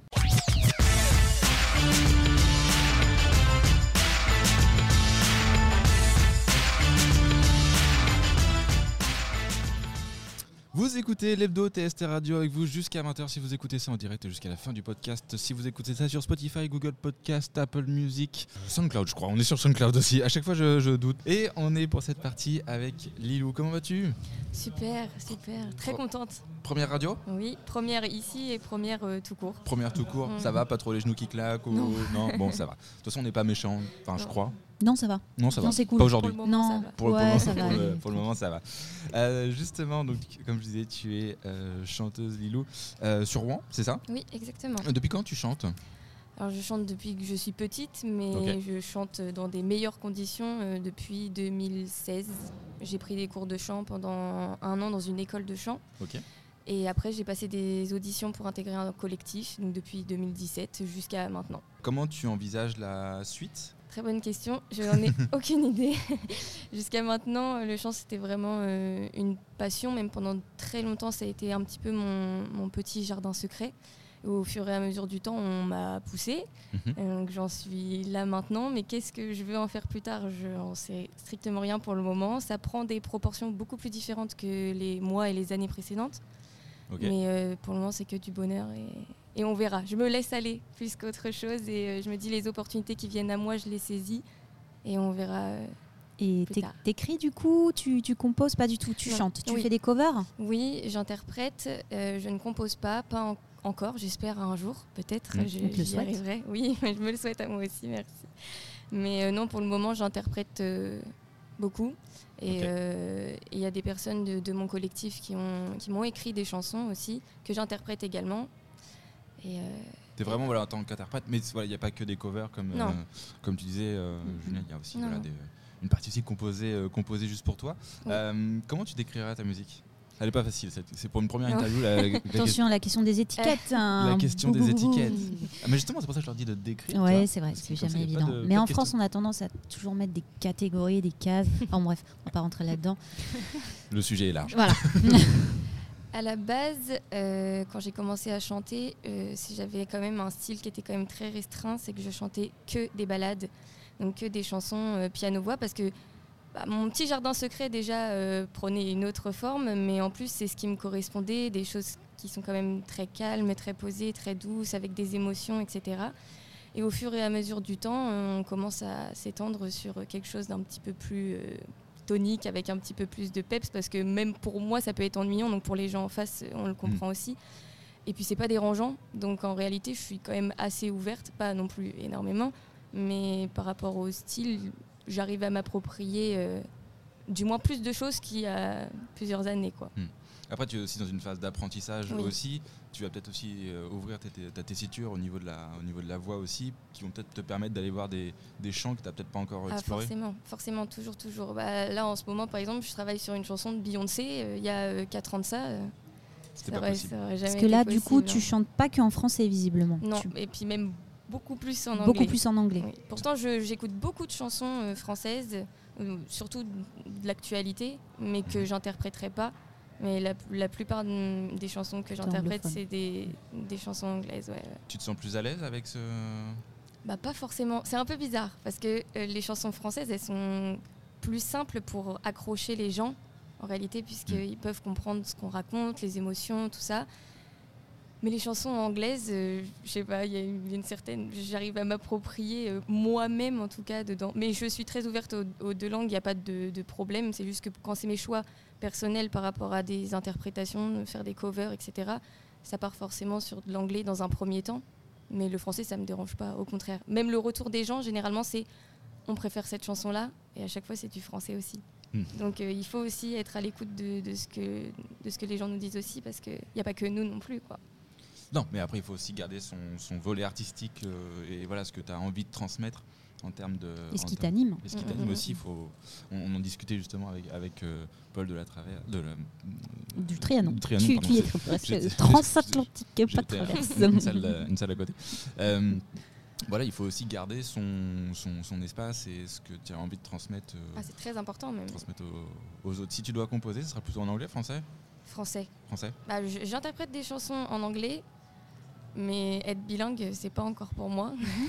Vous écoutez l'hebdo TST Radio avec vous jusqu'à 20h si vous écoutez ça en direct jusqu'à la fin du podcast. Si vous écoutez ça sur Spotify, Google Podcast, Apple Music, SoundCloud je crois. On est sur SoundCloud aussi. À chaque fois je, je doute. Et on est pour cette partie avec Lilou. Comment vas-tu? Super, super. Très contente. Première radio? Oui, première ici et première euh, tout court. Première tout court, Mm. ça va? Pas trop les genoux qui claquent ou... Non. Bon, ça va. De toute façon, on n'est pas méchant, enfin je crois. Non, ça va. Non, ça Non, va. c'est cool. Pas aujourd'hui. Non. Pour, le- moment, va pour le- aller. pour le moment, ça va. Euh, justement, donc, comme je disais, tu es euh, chanteuse Lilou euh, sur Rouen, c'est ça? Oui, exactement. Depuis quand tu chantes? Alors je chante depuis que je suis petite, mais je chante dans des meilleures conditions euh, depuis 2016. J'ai pris des cours de chant pendant un an dans une école de chant. Ok. Et après, j'ai passé des auditions pour intégrer un collectif, donc depuis 2017 jusqu'à maintenant. Comment tu envisages la suite? Très bonne question, je n'en ai aucune idée. Jusqu'à maintenant, le chant c'était vraiment euh, une passion, même pendant très longtemps ça a été un petit peu mon, mon petit jardin secret. Au fur et à mesure du temps, on m'a poussé, Mhm. Euh, donc j'en suis là maintenant. Mais qu'est-ce que je veux en faire plus tard? Je n'en sais strictement rien pour le moment. Ça prend des proportions beaucoup plus différentes que les mois et les années précédentes. Mais euh, pour le moment, c'est que du bonheur et, et on verra. Je me laisse aller plus qu'autre chose et euh, je me dis les opportunités qui viennent à moi, je les saisis et on verra. euh. Et t'écris du coup, tu, tu composes pas du tout, tu Non. chantes, tu Oui. fais des covers? Oui, j'interprète, euh, je ne compose pas, pas en- encore, j'espère un jour, peut-être, Mm. je- le arriverai. Oui, je me le souhaite à moi aussi, merci. Mais euh, non, pour le moment, j'interprète euh, beaucoup. Et euh, il y a des personnes de, de mon collectif qui m'ont écrit des chansons aussi, que j'interprète également. Et euh, T'es vraiment voilà, en tant qu'interprète, mais voilà, il n'y a pas que des covers comme, euh, comme tu disais, euh, Julien, il y a aussi Non. voilà, des- une partie aussi composée, euh, composée juste pour toi. Oui. Euh, comment tu décrirais ta musique? Elle n'est pas facile, c'est pour une première interview. La, la- Attention à la question des étiquettes. hein. La question des étiquettes. Ah, mais justement, c'est pour ça que je leur dis de décrire. tu Ouais, vois, c'est vrai, c'est jamais évident. de- Mais en France, question. on a tendance à toujours mettre des catégories, des cases. Enfin bref, on va pas rentrer là-dedans. Le sujet est large. Voilà. À la base, euh, quand j'ai commencé à chanter, euh, j'avais quand même un style qui était quand même très restreint, c'est que je chantais que des ballades, donc que des chansons euh, piano-voix, parce que bah, mon petit jardin secret déjà prenait une autre forme, mais en plus c'est ce qui me correspondait, des choses qui sont quand même très calmes, très posées, très douces, avec des émotions, etc. Et au fur et à mesure du temps, on commence à s'étendre sur quelque chose d'un petit peu plus tonique, avec un petit peu plus de peps, parce que même pour moi, ça peut être ennuyant, donc pour les gens en face, on le comprend aussi. Et puis c'est pas dérangeant, donc en réalité, je suis quand même assez ouverte, pas non plus énormément, mais par rapport au style, j'arrive à m'approprier euh, du moins plus de choses qu'il y a plusieurs années, quoi. Après, tu es aussi dans une phase d'apprentissage Oui. aussi. Tu vas peut-être aussi euh, ouvrir ta, ta tessiture au niveau, de la, au niveau de la voix aussi, qui vont peut-être te permettre d'aller voir des, des chants que tu n'as peut-être pas encore Ah, explorés. forcément, forcément, toujours, toujours. Bah, là, en ce moment, par exemple, je travaille sur une chanson de Beyoncé, euh, il y a 4 ans de ça. euh, C'était ça pas aurait- possible. Parce que là, du coup, possible, tu hein. chantes pas qu'en français, visiblement. Non, Tu- et puis même beaucoup plus en anglais. beaucoup plus en anglais. Oui. Pourtant, j'écoute beaucoup de chansons euh, françaises, euh, surtout de l'actualité, mais que j'interpréterai pas. Mais la, la plupart de- des chansons que j'interprète, c'est des, des chansons anglaises. Ouais, ouais. Tu te sens plus à l'aise avec ce. Bah pas forcément. C'est un peu bizarre parce que euh, les chansons françaises, elles sont plus simples pour accrocher les gens en réalité puisqu'ils peuvent comprendre ce qu'on raconte, les émotions, tout ça. Mais les chansons anglaises, euh, je sais pas, il y a une, certaine, j'arrive à m'approprier euh, moi-même en tout cas dedans. Mais je suis très ouverte aux, aux deux langues, il n'y a pas de, de problème. C'est juste que quand c'est mes choix personnels par rapport à des interprétations, faire des covers, etc., ça part forcément sur de l'anglais dans un premier temps. Mais le français, ça me dérange pas, au contraire. Même le retour des gens, généralement, c'est on préfère cette chanson-là, et à chaque fois, c'est du français aussi. Hmm. Donc euh, il faut aussi être à l'écoute de, de ce que, de ce que les gens nous disent aussi, parce qu'il n'y a pas que nous non plus. Quoi. Non, mais après, il faut aussi garder son, son volet artistique euh, et voilà ce que tu as envie de transmettre en termes de. Et ce qui t'anime. Et ce qui t'anime aussi, il faut, on, on en discutait justement avec, avec euh, Paul de la Travers. De la, Du Trianon. du Trianon, tu, pardon, tu y es transatlantique, pas traverse. Une salle, à- une salle à côté. Euh, voilà, il faut aussi garder son, son, son espace et ce que tu as envie de transmettre, euh, Ah, c'est très important même. transmettre aux, aux autres. Si tu dois composer, ce sera plutôt en anglais, français? Français. Français? Bah, J'interprète des chansons en anglais, mais être bilingue, c'est pas encore pour moi.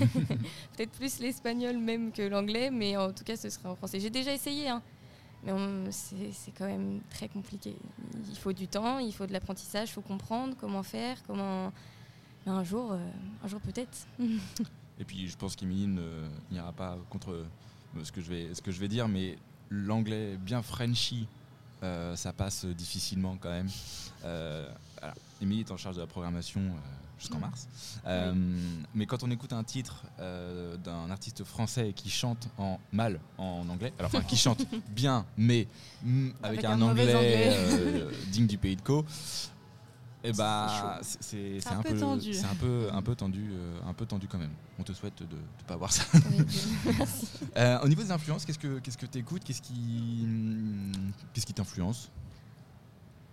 Peut-être plus l'espagnol même que l'anglais, mais en tout cas, ce serait en français. J'ai déjà essayé, hein, mais c'est quand même très compliqué. Il faut du temps, il faut de l'apprentissage, il faut comprendre comment faire, comment. Mais Un jour, euh, un jour peut-être. Et puis je pense qu'Emilie ne- n'ira pas contre euh, ce que je vais, ce que je vais dire, mais l'anglais bien Frenchy, euh, ça passe difficilement quand même. Euh, alors, Émilie est en charge de la programmation euh, jusqu'en Mm. mars. Euh, Mais quand on écoute un titre euh, d'un artiste français qui chante en mal en anglais, alors enfin qui chante bien, mais mm, avec, Avec un, anglais, anglais. euh, digne du pays de Co. Et C'est bah, c'est un un, peu tendu. C'est un peu, un peu tendu, un peu tendu quand même. On te souhaite de ne pas voir ça. Oui, merci. Au niveau des influences, qu'est-ce que qu'est-ce que t'écoutes Qu'est-ce qui hum, qu'est-ce qui t'influence?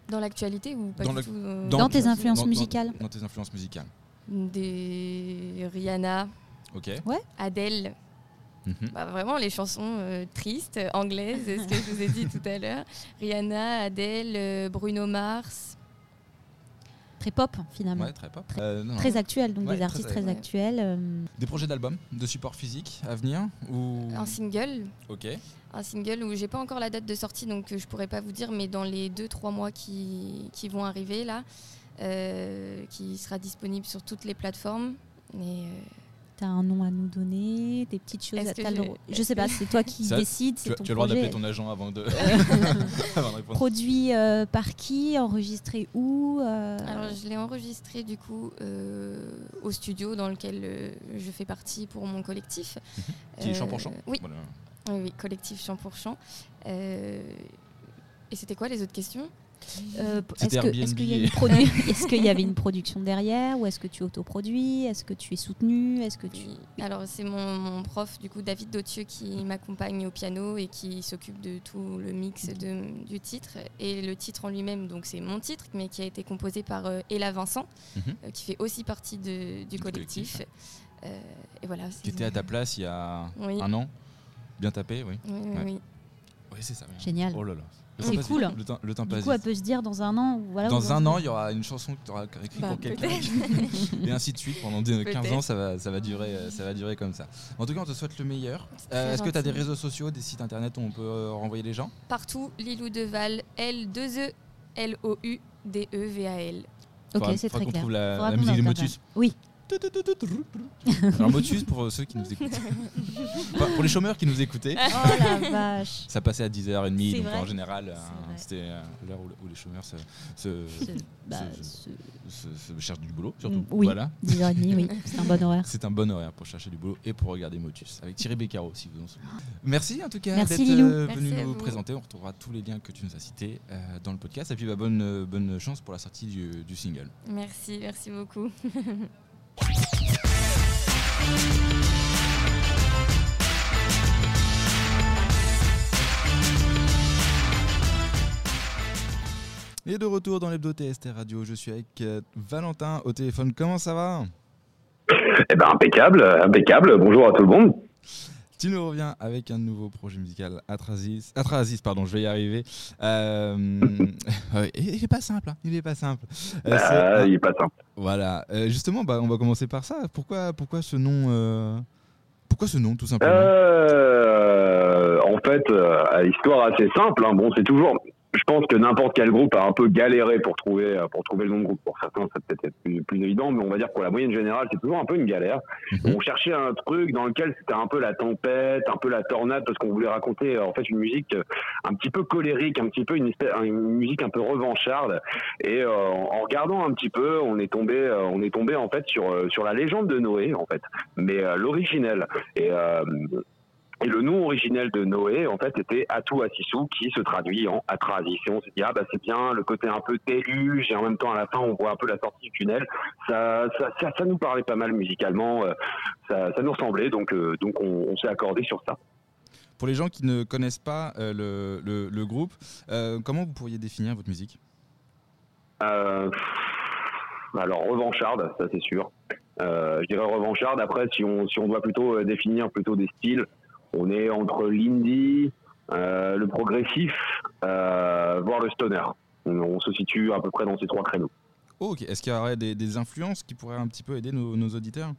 Dans l'actualité ou pas Dans du tout euh, Dans tes dans- influences dans- musicales Dans tes influences musicales. Des Rihanna, Ok. Adele, Mhm. Bah, vraiment les chansons euh, tristes, anglaises, c'est ce que je vous ai dit tout à l'heure. Rihanna, Adele, euh, Bruno Mars. Très pop, finalement. Ouais, très pop. Euh, non. Très actuel, donc Ouais, des artistes très actuels. euh, Des projets d'albums, de support physique à venir ou? Un single, Ok. un single où j'ai pas encore la date de sortie, donc euh, je pourrais pas vous dire, mais dans les 2-3 mois qui, qui vont arriver là, euh, qui sera disponible sur toutes les plateformes. Et, euh, T'as un nom à nous donner, des petites choses. À t'as le je- sais pas, c'est toi qui Ça, décides, Tu, c'est as- ton tu as le droit projet. d'appeler ton agent avant de, avant de répondre. Produit euh, par qui Enregistré où euh, Alors je l'ai enregistré du coup euh, au studio dans lequel euh, je fais partie pour mon collectif. Qui est champ pour champ Oui, Voilà. Oui, oui, collectif Chant pour Chant. Euh, et c'était quoi les autres questions? Euh, Est-ce qu'il y, qu'il y avait une production derrière Ou est-ce que tu autoproduis? Est-ce que tu es soutenu? Est-ce que tu... Alors c'est mon, mon prof, du coup David Dautieux, qui m'accompagne au piano et qui s'occupe de tout le mix de- du titre. Et le titre en lui-même, donc c'est mon titre, mais qui a été composé par euh, Ella Vincent, Mhm. euh, qui fait aussi partie de- du Du collectif. collectif. Euh, et voilà. Qui était à ta place il y a Oui. un an? Bien tapé, oui. Oui, oui, Ouais. oui. Oui, c'est ça. Génial. Oh là là. Le C'est cool. Le temps, le temps Du passe coup, elle peut se dire dans un an. Voilà, Dans un an, il y aura une chanson que tu auras écrite Bah, pour quelqu'un. Et ainsi de suite. Pendant des- 15 Peut-être. ans, ça va, ça, va durer, euh, ça va durer comme ça. En tout cas, on te souhaite le meilleur. Euh, Est-ce que tu as des réseaux sociaux, des sites internet où on peut euh, renvoyer les gens? Partout, Lilou Deval, L2E, L-O-U-D-E-V-A-l. Ok, Faudra- c'est faudra très qu'on clair. trouve la, la qu'on musique de intervienne. Motus. Oui. Alors Motus, pour ceux qui nous écoutent. Enfin, pour les chômeurs qui nous écoutaient. Oh la vache Ça passait à 10h30, C'est donc vrai. en général, euh, c'était euh, l'heure où, où les chômeurs se, bah, cherchent du boulot, surtout. Mm, oui. Voilà. 10h30, oui, c'est un bon horaire. C'est un bon horaire pour chercher du boulot et pour regarder Motus, avec Thierry Beccaro, si vous en souvenez. Merci en tout cas d'être euh, venu nous vous. présenter. On retrouvera tous les liens que tu nous as cités euh, dans le podcast. Et puis bah, bonne, bonne chance pour la sortie du, du single. Merci, merci beaucoup. Et de retour dans l'hebdo TST Radio, je suis avec euh, Valentin au téléphone. Comment ça va? Eh ben impeccable, impeccable. Bonjour à tout le monde. Tu nous reviens avec un nouveau projet musical, Atrasis. Atrasis, pardon, je vais y arriver. Euh, il est pas simple, hein, il est pas simple. Euh, ah, il est pas simple. Voilà. Euh, justement, bah, on va commencer par ça. Pourquoi, pourquoi ce nom Pourquoi ce nom, tout simplement? En fait, l'histoire assez simple. Hein. Bon, c'est toujours je pense que n'importe quel groupe a un peu galéré pour trouver pour trouver le nom de groupe. Pour certains, ça peut-être plus, plus, évident, mais on va dire pour la moyenne générale, c'est toujours un peu une galère. Mhm. On cherchait un truc dans lequel c'était un peu la tempête, un peu la tornade, parce qu'on voulait raconter en fait une musique un petit peu colérique, un petit peu une, une musique un peu revancharde. Et euh, en regardant un petit peu, on est tombé, euh, on est tombé en fait sur euh, sur la légende de Noé en fait, mais l'originel. Et et le nom originel de Noé, en fait, était Atou Assissou, qui se traduit en Atrasis. Et on s'est dit, ah bah c'est bien, le côté un peu déluge, et en même temps, à la fin, on voit un peu la sortie du tunnel. Ça, ça, ça, nous parlait pas mal musicalement, euh, ça, ça nous ressemblait, donc, euh, donc on, s'est accordé sur ça. Pour les gens qui ne connaissent pas euh, le, le, groupe, comment vous pourriez définir votre musique? Alors, revancharde, ça c'est sûr. je dirais revancharde. Après, si on, si on doit plutôt définir plutôt des styles, on est entre l'indie, euh, le progressif, euh, voire le stoner. On, se situe à peu près dans ces trois créneaux. ok. Est-ce qu'il y aurait des, influences qui pourraient un petit peu aider nos, auditeurs?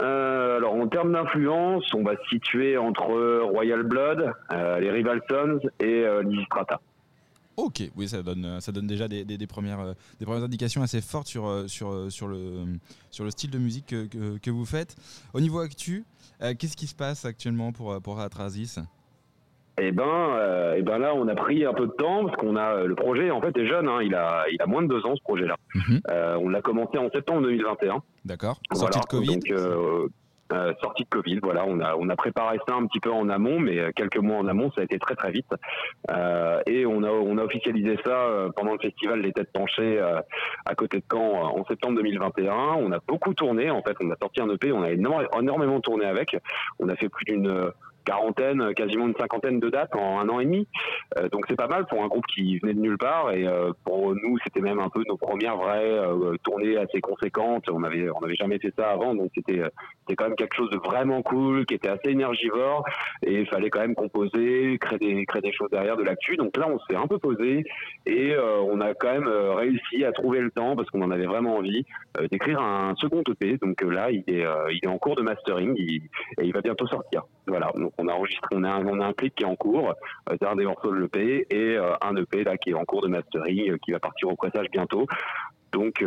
Euh, alors en termes d'influence, on va se situer entre Royal Blood, les Rival Sons et Strata. Ok, oui, ça donne, ça donne déjà des, premières, des premières indications assez fortes sur, sur, sur, le, sur le style de musique que, que vous faites. Au niveau actu, euh, qu'est-ce qui se passe actuellement pour, euh, pour Atrasis? Eh ben, euh, eh ben là, on a pris un peu de temps parce qu'on a le projet. En fait, est jeune. Hein, il a, il a moins de deux ans ce projet-là. Mhm. on l'a commencé en septembre 2021. D'accord. Sortie de Covid. Euh, sortie de Covid. Voilà, on a on a préparé ça un petit peu en amont, mais euh, quelques mois en amont, ça a été très très vite. Euh, et on a on a officialisé ça euh, pendant le festival des Têtes Penchées à côté de Caen en septembre 2021. On a beaucoup tourné. En fait, on a sorti un EP, on a énormément tourné avec. On a fait plus d'une quarantaine, quasiment une cinquantaine de dates en un an et demi. Euh, donc c'est pas mal pour un groupe qui venait de nulle part. Et euh, pour nous, c'était même un peu nos premières vraies euh, tournées assez conséquentes. On avait on avait jamais fait ça avant, donc c'était c'était quand même quelque chose de vraiment cool, qui était assez énergivore. Et il fallait quand même composer, créer des créer des choses derrière de l'actu. Donc là, on s'est un peu posé et on a quand même réussi à trouver le temps parce qu'on en avait vraiment envie d'écrire un second EP. Donc là, il est il est en cours de mastering et il va bientôt sortir. Voilà. Donc on a enregistré, on a, un, un clip qui est en cours, euh, un des morceaux de l'EP et euh, un EP là qui est en cours de mastering, euh, qui va partir au pressage bientôt. Donc,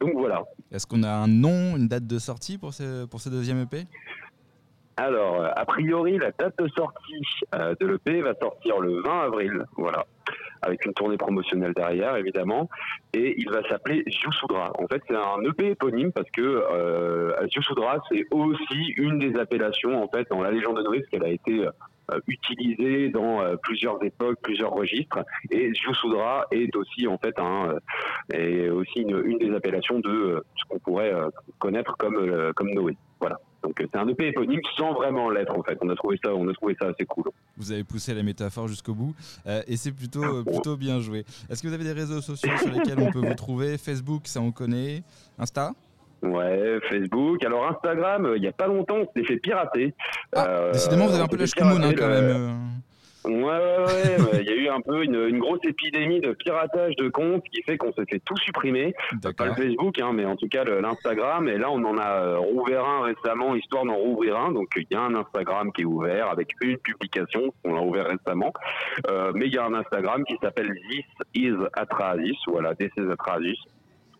donc voilà. Est-ce qu'on a un nom, une date de sortie pour ce, pour ce deuxième EP alors, a priori, la date de sortie de l'EP va sortir le 20 avril, voilà, avec une tournée promotionnelle derrière, évidemment, et il va s'appeler Youssoudra. En fait, c'est un EP éponyme parce que euh, c'est aussi une des appellations, en fait, dans la légende de Noé, parce qu'elle a été euh, utilisée dans euh, plusieurs époques, plusieurs registres, et Youssoudra est aussi, en fait, un, est aussi une, une, des appellations de ce qu'on pourrait connaître comme, comme Noé. Voilà. Donc c'est un EP éponyme sans vraiment l'être en fait. On a trouvé ça, on a trouvé ça assez cool. Vous avez poussé la métaphore jusqu'au bout euh, et c'est plutôt euh, plutôt bien joué. Est-ce que vous avez des réseaux sociaux sur lesquels on peut vous trouver? Facebook, ça on connaît. Insta? Ouais, Facebook. Alors Instagram, euh, il n'y a pas longtemps, on s'est fait pirater. Ah, décidément, vous avez un peu la hein, quand même. Ouais, ouais, ouais. Il y a eu un peu une, une, grosse épidémie de piratage de comptes qui fait qu'on s'est fait tout supprimer. Pas le Facebook, hein, mais en tout cas l'Instagram. Et là, on en a euh, rouvert un récemment, histoire d'en rouvrir un. Donc, il y a un Instagram qui est ouvert avec une publication. On l'a ouvert récemment. Euh, mais il y a un Instagram qui s'appelle This is Atrasis. Voilà, This is Atrasis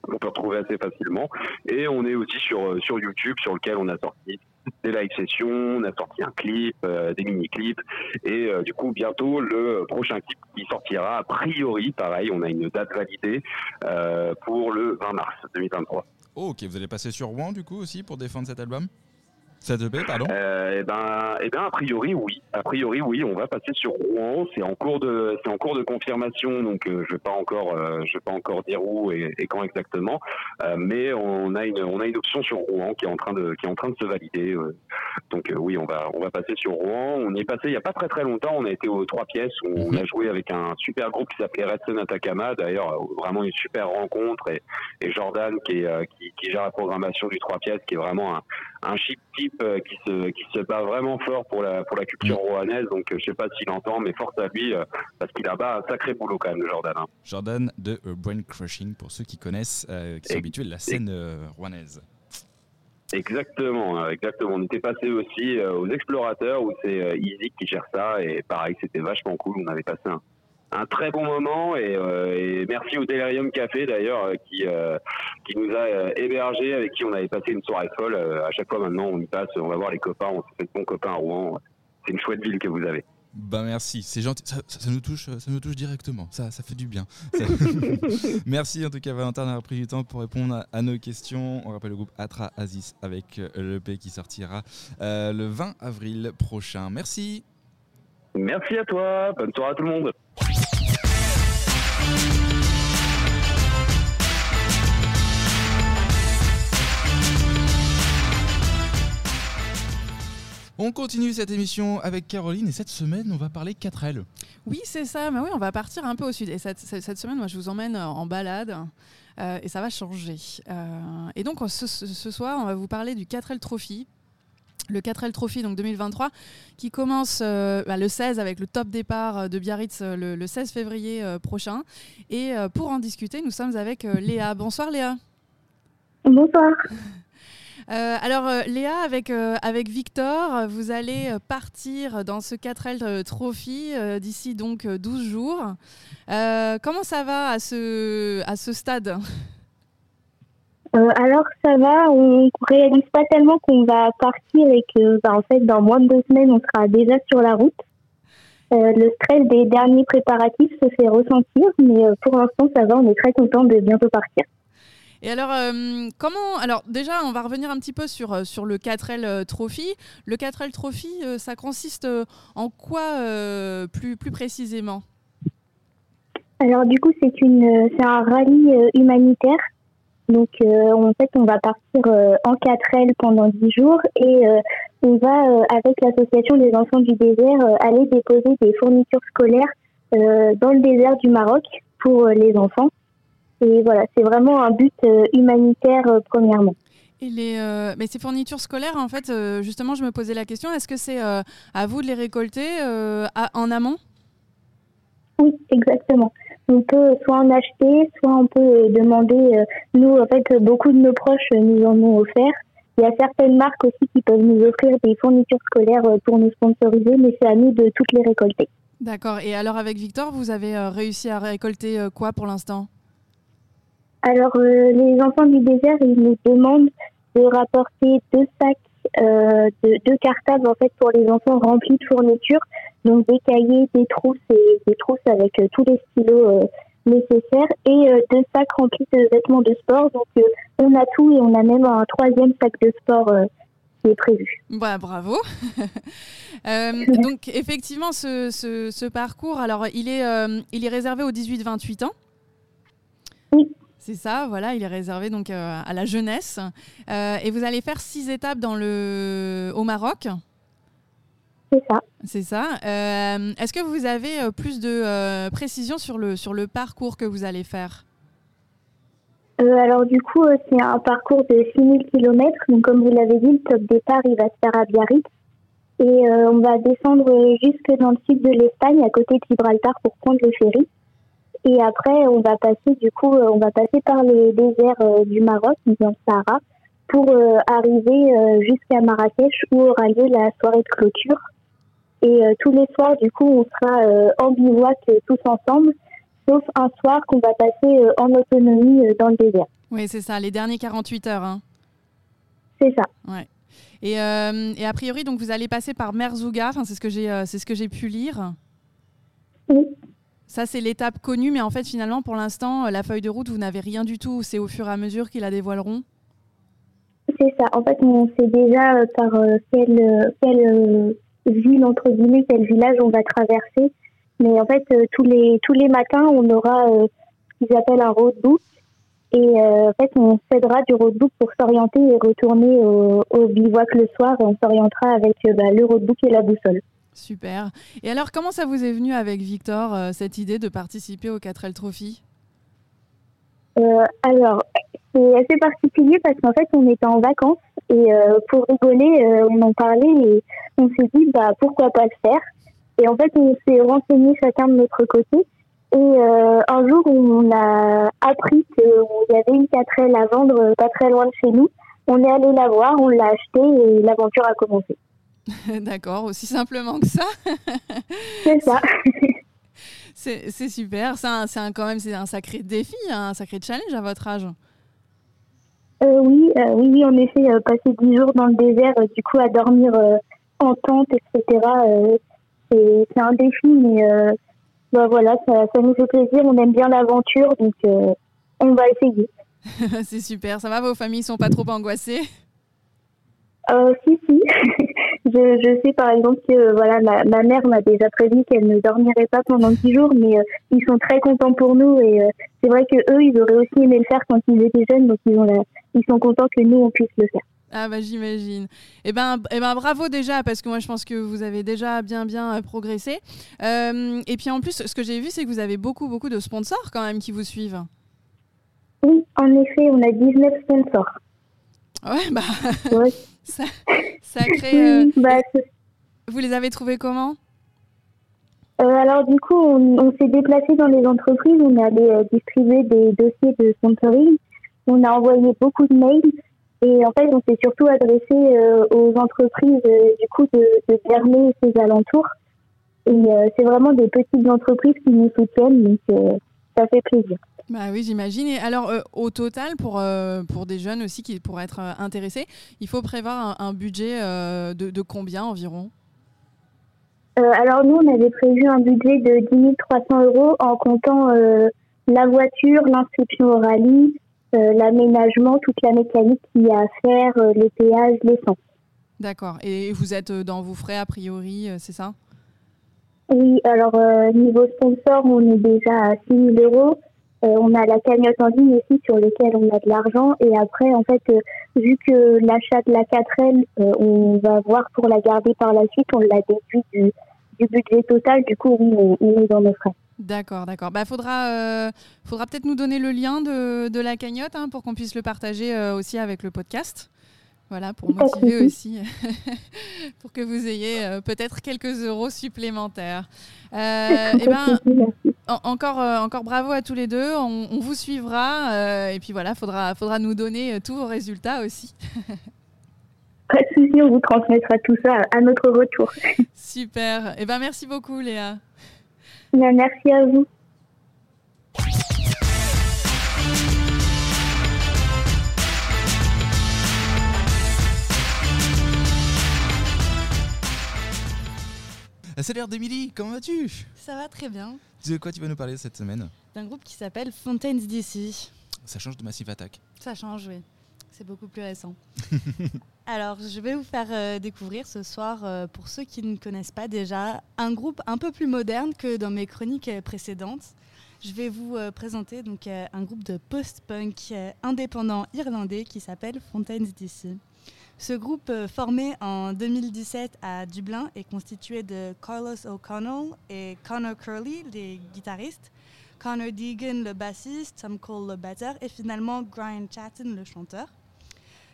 on peut retrouver assez facilement. Et on est aussi sur, euh, sur YouTube, sur lequel on a sorti des live sessions, on a sorti un clip, euh, des mini-clips, et euh, du coup bientôt le prochain clip qui sortira, a priori, pareil, on a une date validée pour le 20 mars 2023. ok, vous allez passer sur Rouen du coup aussi pour défendre cet album? Ça pardon euh, eh ben, eh ben, a priori, oui. A priori, oui. On va passer sur Rouen. C'est en cours de, c'est en cours de confirmation. Donc, euh, je vais pas encore, euh, je vais pas encore dire où et, quand exactement. Euh, mais on a une, on a une option sur Rouen qui est en train de, qui est en train de se valider. donc, oui, on va, on va passer sur Rouen. On y est passé il y a pas très très longtemps. On a été aux trois pièces. Où on a joué avec un super groupe qui s'appelait Redson Atacama. D'ailleurs, vraiment une super rencontre. Et, et Jordan qui, est, qui, qui gère la programmation du trois pièces, qui est vraiment un, un chic type qui se qui se bat vraiment fort pour la pour la culture mm. rouennaise. Donc je sais pas s'il entend, mais force à lui parce qu'il a pas un sacré boulot quand même, Jordan. Hein. Jordan de Brain Crushing pour ceux qui connaissent, qui sont habitués de la scène rouennaise. Exactement, exactement. On était passé aussi aux explorateurs où c'est Easy qui gère ça et pareil, c'était vachement cool. On avait passé un, un très bon moment et, euh, merci au Delirium Café d'ailleurs euh, qui euh, qui nous a hébergés avec qui on avait passé une soirée folle. à chaque fois maintenant on y passe, on va voir les copains, on se fait de bons copains à Rouen. C'est une chouette ville que vous avez. Ben merci, c'est gentil, ça, nous touche, ça nous touche directement, ça, ça fait du bien. merci en tout cas Valentin d'avoir pris du temps pour répondre à, nos questions. On rappelle le groupe Atra Aziz avec l'EP qui sortira le 20 avril prochain. Merci. Merci à toi, bonne soirée à tout le monde. On continue cette émission avec Caroline et cette semaine on va parler 4L. Oui c'est ça, mais oui on va partir un peu au sud et cette, semaine moi je vous emmène en balade euh, et ça va changer. Euh, et donc ce, ce, soir on va vous parler du 4L Trophy le 4L Trophy donc 2023 qui commence euh, bah, le 16 avec le top départ euh, de Biarritz euh, le, 16 février prochain. Et pour en discuter, nous sommes avec Léa. Bonsoir Léa. Bonsoir. alors Léa, avec, avec Victor, vous allez partir dans ce 4L Trophy d'ici donc 12 jours. comment ça va à ce, à ce stade? Euh, alors ça va, on réalise pas tellement qu'on va partir et que bah, en fait dans moins de deux semaines on sera déjà sur la route. Euh, le stress des derniers préparatifs se fait ressentir, mais euh, pour l'instant ça va, on est très content de bientôt partir. Et alors, comment Alors déjà, on va revenir un petit peu sur, sur le 4L Trophy. Le 4L Trophy, ça consiste en quoi plus, plus précisément? Alors du coup, c'est une c'est un rallye humanitaire donc, euh, en fait, on va partir euh, en 4L pendant 10 jours et euh, on va, avec l'association des enfants du désert, aller déposer des fournitures scolaires dans le désert du Maroc pour les enfants. Et voilà, c'est vraiment un but humanitaire premièrement. Et les, mais ces fournitures scolaires, en fait, justement, je me posais la question, est-ce que c'est à vous de les récolter en amont? Oui, exactement on peut soit en acheter, soit on peut demander. Euh, nous, en fait, beaucoup de nos proches nous en ont offert. Il y a certaines marques aussi qui peuvent nous offrir des fournitures scolaires euh, pour nous sponsoriser, mais c'est à nous de toutes les récolter. D'accord. Et alors avec Victor, vous avez euh, réussi à récolter quoi pour l'instant? Alors les enfants du désert, ils nous demandent de rapporter deux sacs, de, deux cartables en fait pour les enfants remplis de fournitures donc des cahiers, des trousses et des trousses avec euh, tous les stylos euh, nécessaires et euh, deux sacs remplis de vêtements de sport. Donc on a tout et on a même un troisième sac de sport qui est prévu. Bah, bravo. donc effectivement, ce, ce, parcours, alors il est, il est réservé aux 18-28 ans? Oui. C'est ça, voilà, il est réservé donc à la jeunesse. et vous allez faire six étapes dans le, au Maroc. C'est ça. C'est ça. Euh, est-ce que vous avez euh, plus de euh, précision sur le, sur le parcours que vous allez faire? Alors du coup, c'est un parcours de 6000 km. Donc comme vous l'avez dit, le top départ, il va se faire à Biarritz. Et on va descendre jusque dans le sud de l'Espagne, à côté de Gibraltar, pour prendre le ferry. Et après, on va passer du coup, on va passer par les déserts du Maroc, dans le Sahara, pour arriver jusqu'à Marrakech où aura lieu la soirée de clôture. Et euh, tous les soirs, du coup, on sera euh, en bivouac euh, tous ensemble, sauf un soir qu'on va passer en autonomie dans le désert. Oui, c'est ça, les derniers 48 heures. Hein. C'est ça. Ouais. Et, et, a priori, donc vous allez passer par Merzouga, c'est ce que j'ai, c'est ce que j'ai pu lire. Oui. Ça, c'est l'étape connue, mais en fait, finalement, pour l'instant, la feuille de route, vous n'avez rien du tout. C'est au fur et à mesure qu'ils la dévoileront. C'est ça. En fait, on sait déjà par quelle, quelle ville entre guillemets, quel village on va traverser. Mais en fait, euh, tous les tous les matins, on aura euh, ce qu'ils appellent un roadbook. Et euh, en fait, on s'aidera du roadbook pour s'orienter et retourner au, bivouac le soir. On s'orientera avec bah, le roadbook et la boussole. Super. Et alors, comment ça vous est venu avec Victor, cette idée de participer au 4L Trophy? Alors, c'est assez particulier parce qu'en fait, on était en vacances Et pour rigoler, on en parlait et on s'est dit bah pourquoi pas le faire. Et en fait, on s'est renseigné chacun de notre côté. Et un jour, on a appris qu'il y avait une 4L à vendre pas très loin de chez nous. On est allé la voir, on l'a acheté et l'aventure a commencé. D'accord, aussi simplement que ça. c'est ça. c'est super. C'est un, quand même c'est un sacré défi, hein, un sacré challenge à votre âge. Euh, oui, euh, oui, oui, en effet, euh, passer 10 jours dans le désert, du coup, à dormir en tente, etc., c'est un défi, mais bah, voilà, ça, ça, nous fait plaisir. On aime bien l'aventure, donc on va essayer. c'est super. Ça va, vos familles sont pas trop angoissées? Euh, si, si. je, je, sais par exemple que voilà, ma, ma mère m'a déjà prévu qu'elle ne dormirait pas pendant 10 jours, mais euh, ils sont très contents pour nous et euh, c'est vrai que eux, ils auraient aussi aimé le faire quand ils étaient jeunes, donc ils, ont ils sont contents que nous, on puisse le faire. Ah bah j'imagine. Eh ben, eh ben bravo déjà parce que moi je pense que vous avez déjà bien bien euh, progressé. et puis en plus ce que j'ai vu c'est que vous avez beaucoup beaucoup de sponsors quand même qui vous suivent. Oui, en effet, on a 19 sponsors. Ouais, bah. ça, sacré. Euh, bah, vous les avez trouvés comment? Euh, alors du coup, on, s'est déplacé dans les entreprises, on a euh, distribuer des dossiers de sponsoring, on a envoyé beaucoup de mails et en fait, on s'est surtout adressé aux entreprises du coup de, de et ses alentours. Et c'est vraiment des petites entreprises qui nous soutiennent, donc ça fait plaisir. Bah oui, j'imagine. Et alors, euh, au total, pour, euh, pour des jeunes aussi qui pourraient être euh, intéressés, il faut prévoir un, budget de, de, combien environ? Alors, nous, on avait prévu un budget de 10 300 euros en comptant la voiture, l'inscription au rallye, l'aménagement, toute la mécanique qu'il y a à faire, les péages, l'essence. D'accord. Et vous êtes dans vos frais, a priori, c'est ça? Oui, alors, niveau sponsor, on est déjà à 6 000 euros. Euh, on a la cagnotte en ligne aussi sur laquelle on a de l'argent. Et après, en fait, euh, vu que l'achat de la 4L, euh, on va voir pour la garder par la suite, on l'a déduit du, budget total. Du coup, oui, on, est dans nos frais. D'accord, d'accord. Bah, faudra, faudra peut-être nous donner le lien de, de la cagnotte hein, pour qu'on puisse le partager aussi avec le podcast. Voilà, pour motiver aussi, pour que vous ayez peut-être quelques euros supplémentaires. Et eh ben, encore, euh, encore bravo à tous les deux. On, vous suivra. Euh, et puis voilà, faudra, faudra nous donner tous vos résultats aussi. Pas de souci, on vous transmettra tout ça à notre retour. Super. Et eh ben, merci beaucoup, Léa. merci à vous. C'est l'heure d'Emilie, comment vas-tu? Ça va très bien. De quoi tu vas nous parler cette semaine D'un groupe qui s'appelle Fontaines DC. Ça change de Massive Attack. Ça change, oui. C'est beaucoup plus récent. Alors, je vais vous faire euh, découvrir ce soir, euh, pour ceux qui ne connaissent pas déjà, un groupe un peu plus moderne que dans mes chroniques euh, précédentes. Je vais vous présenter donc un groupe de post-punk indépendant irlandais qui s'appelle Fontaines DC. Ce groupe, euh, formé en 2017 à Dublin, est constitué de Carlos O'Connell et Connor Curley, les guitaristes, Connor Deegan, le bassiste, Tom Cole, le batteur, et finalement Brian Chatton, le chanteur.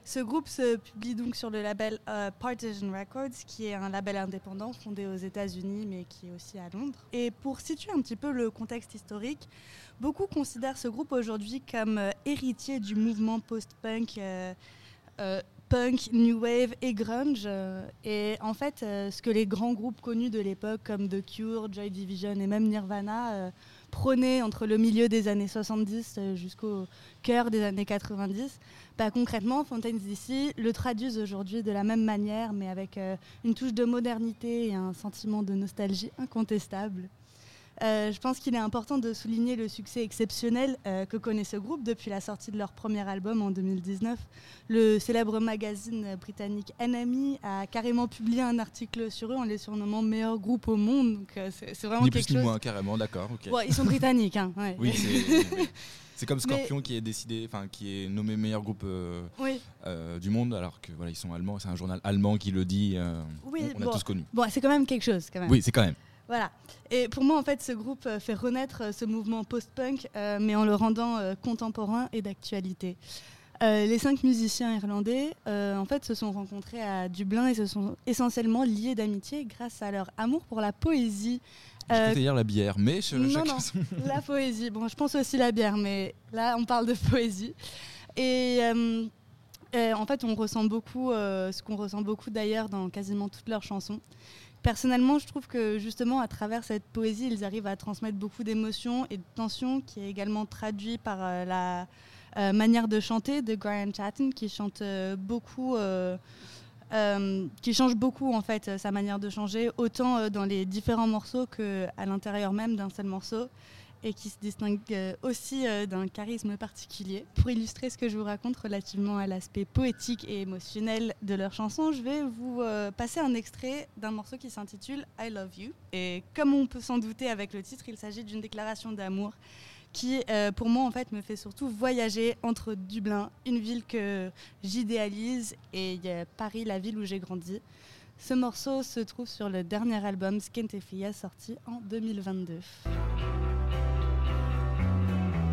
Ce groupe se publie donc sur le label euh, Partisan Records, qui est un label indépendant fondé aux États-Unis, mais qui est aussi à Londres. Et pour situer un petit peu le contexte historique, beaucoup considèrent ce groupe aujourd'hui comme euh, héritier du mouvement post-punk punk, new wave et grunge. Euh, et en fait, euh, ce que les grands groupes connus de l'époque, comme The Cure, Joy Division et même Nirvana, euh, prônaient entre le milieu des années 70 jusqu'au cœur des années 90, bah, concrètement, Fontaines DC le traduisent aujourd'hui de la même manière, mais avec une touche de modernité et un sentiment de nostalgie incontestable. Euh, je pense qu'il est important de souligner le succès exceptionnel euh, que connaît ce groupe depuis la sortie de leur premier album en 2019. Le célèbre magazine britannique NME a carrément publié un article sur eux en les surnommant meilleur groupe au monde. Donc euh, c'est vraiment ni quelque plus chose. Ni moins, carrément, d'accord. ils sont britanniques. Hein, oui, c'est comme Scorpion qui est décidé, enfin qui est nommé meilleur groupe du monde, alors que voilà ils sont allemands. C'est un journal allemand qui le dit. oui, on, a tous connu. Bon, c'est quand même quelque chose, quand même. Oui, c'est quand même. Voilà. Et pour moi, en fait, ce groupe euh, fait renaître euh, ce mouvement post-punk, euh, mais en le rendant contemporain et d'actualité. Euh, les cinq musiciens irlandais, en fait, se sont rencontrés à Dublin et se sont essentiellement liés d'amitié grâce à leur amour pour la poésie. Peux dire la bière, mais je- non, non, la poésie. Bon, je pense aussi la bière, mais là, on parle de poésie. Et en fait, on ressent beaucoup, euh, ce qu'on ressent beaucoup d'ailleurs dans quasiment toutes leurs chansons. Personnellement, je trouve que justement, à travers cette poésie, ils arrivent à transmettre beaucoup d'émotions et de tensions, qui est également traduit par euh, la euh, manière de chanter de Brian Chatton, qui chante euh, beaucoup. qui change beaucoup en fait sa manière de changer, autant dans les différents morceaux que à l'intérieur même d'un seul morceau, et qui se distingue euh, aussi euh, d'un charisme particulier. Pour illustrer ce que je vous raconte relativement à l'aspect poétique et émotionnel de leur chanson, je vais vous euh, passer un extrait d'un morceau qui s'intitule I Love You. Et comme on peut s'en douter avec le titre, il s'agit d'une déclaration d'amour qui, pour moi, en fait, me fait surtout voyager entre Dublin, une ville que j'idéalise, et Paris, la ville où j'ai grandi. Ce morceau se trouve sur le dernier album Skentefia sorti en 2022.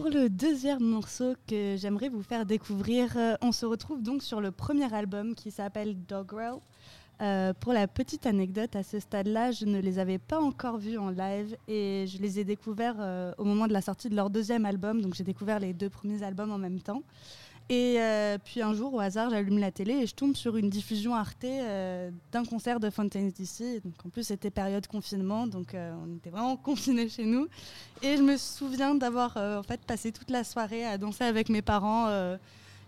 Pour le deuxième morceau que j'aimerais vous faire découvrir, euh, on se retrouve donc sur le premier album qui s'appelle Dogrel. Euh, pour la petite anecdote, à ce stade-là, je ne les avais pas encore vus en live et je les ai découverts euh, au moment de la sortie de leur deuxième album. Donc j'ai découvert les deux premiers albums en même temps. Et euh, puis un jour, au hasard, j'allume la télé et je tombe sur une diffusion Arte euh, d'un concert de Fontaines DC. Donc en plus, c'était période confinement, donc euh, on était vraiment confinés chez nous. Et je me souviens d'avoir en fait passé toute la soirée à danser avec mes parents.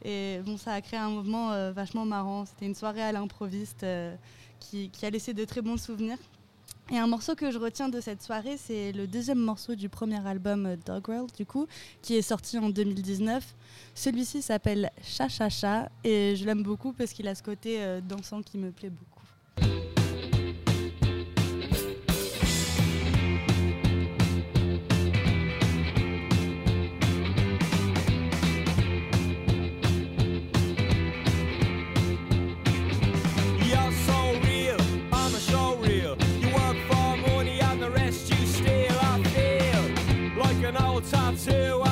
et bon, ça a créé un mouvement vachement marrant. C'était une soirée à l'improviste qui a laissé de très bons souvenirs. Et un morceau que je retiens de cette soirée, c'est le deuxième morceau du premier album euh, Doggerel, du coup, qui est sorti en 2019. Celui-ci s'appelle Cha Cha Cha et je l'aime beaucoup parce qu'il a ce côté euh, dansant qui me plaît beaucoup. Tattoo.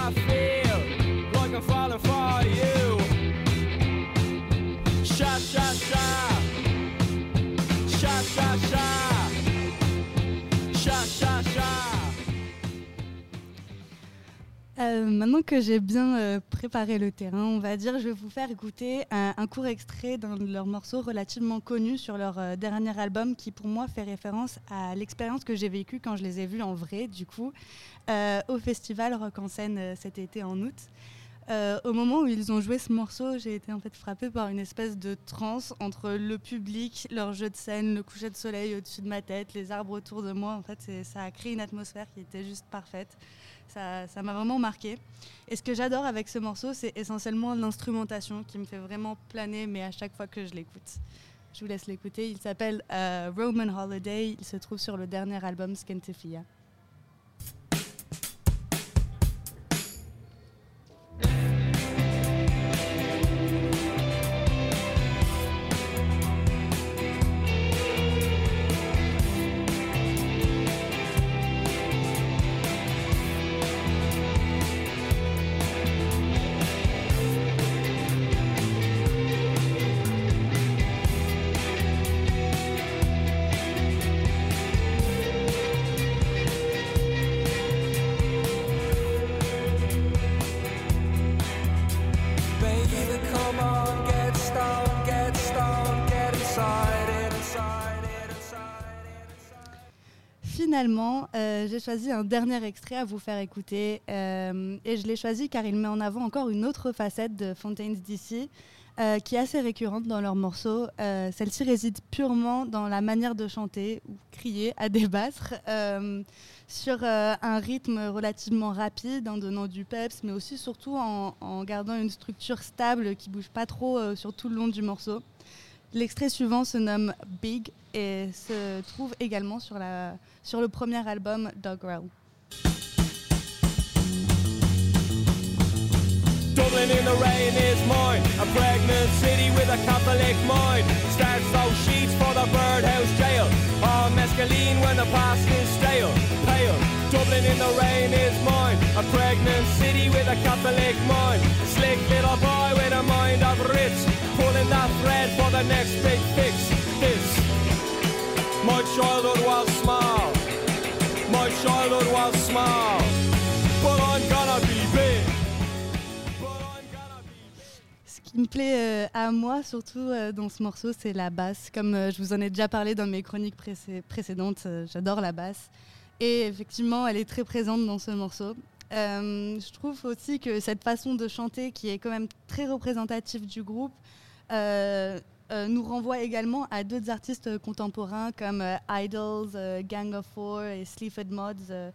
Euh, maintenant que j'ai bien euh, préparé le terrain, on va dire, je vais vous faire écouter un, court extrait d'un de leurs morceaux relativement connus sur leur euh, dernier album qui pour moi fait référence à l'expérience que j'ai vécue quand je les ai vus en vrai, du coup, au festival Rock en scène cet été en août. Euh, au moment où ils ont joué ce morceau, j'ai été en fait frappée par une espèce de transe entre le public, leur jeu de scène, le coucher de soleil au-dessus de ma tête, les arbres autour de moi. En fait, ça a créé une atmosphère qui était juste parfaite. Ça m'a vraiment marqué. Et ce que j'adore avec ce morceau, c'est essentiellement l'instrumentation qui me fait vraiment planer, mais à chaque fois que je l'écoute. Je vous laisse l'écouter. Il s'appelle euh, Roman Holiday. Il se trouve sur le dernier album Skentefia. J'ai choisi un dernier extrait à vous faire écouter. euh, et je l'ai choisi car il met en avant encore une autre facette de Fontaine's DC. euh, qui est assez récurrente dans leurs morceaux. Euh, Celle-ci réside purement dans la manière de chanter ou crier à euh, sur un rythme relativement rapide en donnant du peps, mais aussi surtout en, en gardant une structure stable qui bouge pas trop sur tout le long du morceau. L'extrait suivant se nomme Big et se trouve également sur, la, sur le premier album Dog Growl. Dublin in the rain is mine. A pregnant city with a Catholic mind. Starts those sheets for the birdhouse jail. All mescaline when the past is stale. Pale. Dublin in the rain is mine. A pregnant city with a Catholic mind. Slick little boy with a mind of Ritz. Ce qui me plaît euh, à moi, surtout euh, dans ce morceau, c'est la basse. Comme euh, je vous en ai déjà parlé dans mes chroniques précé- précédentes, j'adore la basse. Et effectivement, elle est très présente dans ce morceau. Je trouve aussi que cette façon de chanter, qui est quand même très représentative du groupe, nous renvoie également à d'autres artistes contemporains comme euh, Idols, euh, Gang of Four et Sleaford Mods. euh,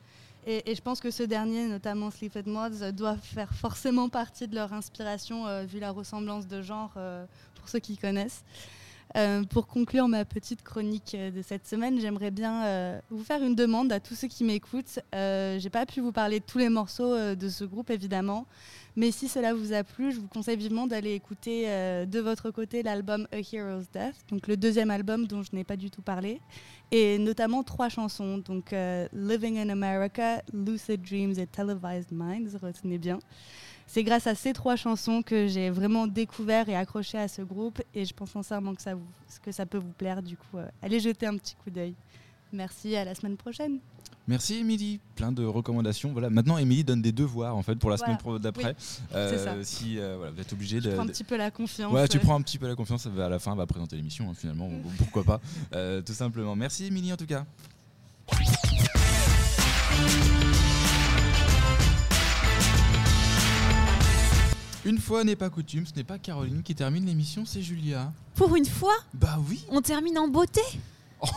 et, je pense que ce dernier, notamment Sleaford Mods, euh, doit faire forcément partie de leur inspiration, euh, vu la ressemblance de genre, euh, pour ceux qui connaissent. Euh, pour conclure ma petite chronique euh, de cette semaine, j'aimerais bien euh, vous faire une demande à tous ceux qui m'écoutent. Euh, J'ai pas pu vous parler de tous les morceaux de ce groupe, évidemment, mais si cela vous a plu, je vous conseille vivement d'aller écouter de votre côté l'album A Hero's Death, donc le deuxième album dont je n'ai pas du tout parlé, et notamment trois chansons, donc Living in America, Lucid Dreams et Televised Minds, retenez bien. C'est grâce à ces trois chansons que j'ai vraiment découvert et accroché à ce groupe et je pense sincèrement que ça, vous- que ça peut vous plaire. Du coup, euh, allez jeter un petit coup d'œil. Merci, à la semaine prochaine. Merci Émilie, plein de recommandations. Voilà, maintenant Émilie donne des devoirs en fait pour la Voilà. semaine d'après. Oui, ça. si euh, voilà, vous êtes obligé Je de. prends un de- petit peu la confiance. Ouais, tu euh. prends un petit peu la confiance, à la fin, va présenter l'émission hein, finalement, ou- pourquoi pas, euh, tout simplement. Merci Émilie en tout cas. Une fois n'est pas coutume, ce n'est pas Caroline qui termine l'émission, c'est Julia. Pour une fois Bah oui On termine en beauté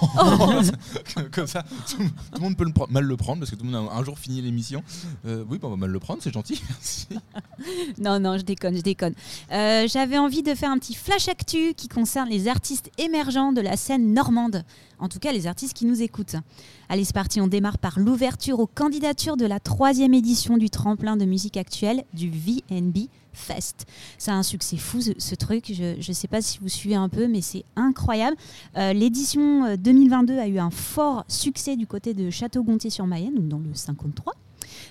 Comme ça, tout, tout le monde peut le mal le prendre parce que tout le monde a un jour fini l'émission. Euh, oui, bah, on va mal le prendre, c'est gentil, merci. Non, non, je déconne, je déconne. Euh, J'avais envie de faire un petit flash actu qui concerne les artistes émergents de la scène normande. En tout cas, les artistes qui nous écoutent. Allez, c'est parti, on démarre par l'ouverture aux candidatures de la troisième édition du tremplin de musique actuelle du VNB Fest. A un succès fou, ce, truc. Je ne sais pas si vous suivez un peu, mais c'est incroyable. Euh, L'édition euh, 2022 a eu un fort succès du côté de Château-Gontier-sur-Mayenne, donc dans le 53.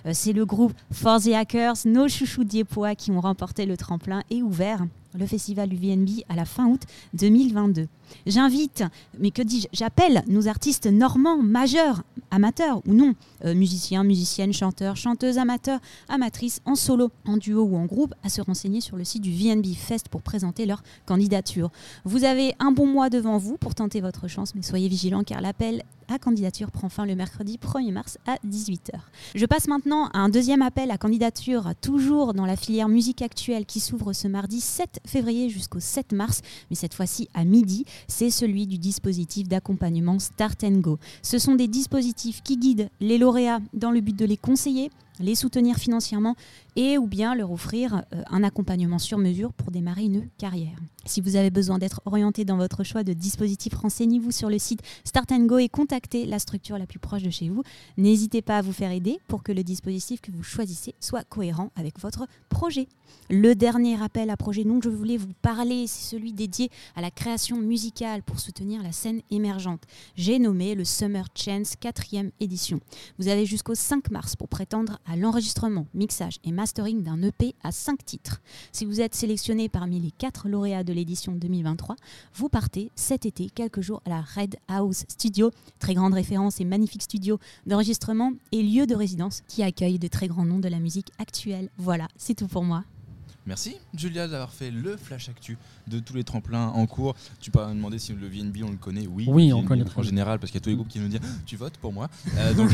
Euh, C'est le groupe For the Hackers, nos chouchous diepois qui ont remporté le tremplin et ouvert le festival du VNB à la fin août 2022. J'invite, mais que dis-je, j'appelle nos artistes normands majeurs, amateurs ou non, euh, musiciens, musiciennes, chanteurs, chanteuses, amateurs, amatrices, en solo, en duo ou en groupe, à se renseigner sur le site du VNB Fest pour présenter leur candidature. Vous avez un bon mois devant vous pour tenter votre chance, mais soyez vigilants car l'appel à candidature prend fin le mercredi 1er mars à 18h. Je passe maintenant à un deuxième appel à candidature, toujours dans la filière musique actuelle qui s'ouvre ce mardi 7 février jusqu'au 7 mars, mais cette fois-ci à midi. C'est celui du dispositif d'accompagnement Start and Go. Ce sont des dispositifs qui guident les lauréats dans le but de les conseiller, les soutenir financièrement et ou bien leur offrir euh, un accompagnement sur mesure pour démarrer une carrière. Si vous avez besoin d'être orienté dans votre choix de dispositif, renseignez-vous sur le site Start and Go et contactez la structure la plus proche de chez vous. N'hésitez pas à vous faire aider pour que le dispositif que vous choisissez soit cohérent avec votre projet. Le dernier appel à projet dont je voulais vous parler, c'est celui dédié à la création musicale pour soutenir la scène émergente. J'ai nommé le Summer Chance 4e édition. Vous avez jusqu'au 5 mars pour prétendre à l'enregistrement, mixage et mastering d'un EP à 5 titres. Si vous êtes sélectionné parmi les 4 lauréats de l'édition 2023, vous partez cet été quelques jours à la Red House Studio, très grande référence et magnifique studio d'enregistrement et lieu de résidence qui accueille de très grands noms de la musique actuelle. Voilà, c'est tout pour moi. Merci Julia d'avoir fait le flash actu de tous les tremplins en cours. Tu peux me demander si le VNB on le connaît. Oui, on connaît en général parce qu'il y a tous les groupes qui nous disent tu votes pour moi. Euh, donc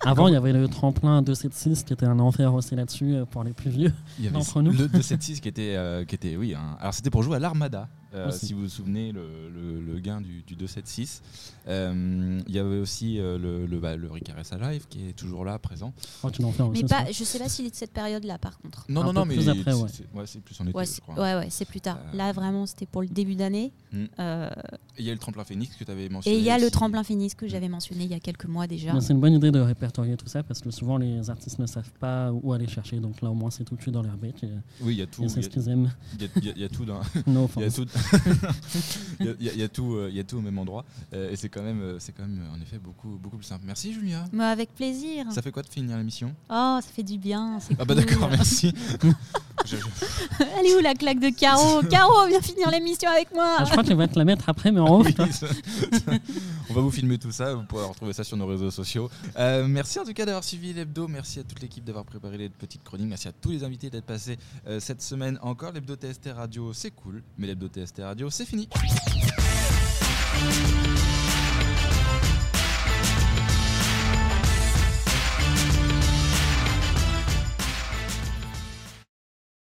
Avant, il y avait le tremplin 276 qui était un enfer aussi là-dessus euh, pour les plus vieux d'entre nous. le 276 qui était euh, qui était oui. un- Alors c'était pour jouer à l'Armada. Euh, si vous vous souvenez le, le- le gain du, du 276. Euh, il y avait aussi euh, le, le, bah, le Rick Alive qui est toujours là présent. Oh, tu. Mais pas, je sais pas s'il est de cette période-là, par contre. Non, Un non, non, mais plus après, ouais. c'est ouais, plus en été, Ouais, je c'est crois. ouais, ouais, c'est plus tard. Euh, Là, vraiment, c'était pour le début d'année. Hmm. Euh, il y a le tremplin Phoenix que tu avais mentionné. et il y a le tremplin Phoenix que j'avais mentionné il y a quelques mois déjà. C'est une bonne idée de répertorier tout ça parce que souvent les artistes ne savent pas où aller chercher. Donc là, au moins, c'est tout de suite dans leur. Et, Oui, il y a tout. Il c'est y ce a- qu'ils aiment. il y y y a tout dans. No Il y a tout, y y a- euh, il y a tout au même endroit, Euh, et c'est quand même, euh, c'est quand même en effet beaucoup, beaucoup plus simple. Merci Julia. Mais avec plaisir. Ça fait quoi de finir l'émission? Oh, ça fait du bien. c'est Ah bah d'accord, merci. Je- je- Elle est où la claque de Caro? Caro, viens finir l'émission avec moi. Ah, je crois que tu vas te la mettre après, mais en haut. Oui, ça- ça- On va vous filmer tout ça, vous pourrez retrouver ça sur nos réseaux sociaux. Euh, merci en tout cas d'avoir suivi l'hebdo, merci à toute l'équipe d'avoir préparé les petites chroniques, merci à tous les invités d'être passés euh, cette semaine encore. L'hebdo TST Radio c'est cool, mais l'hebdo TST Radio c'est fini.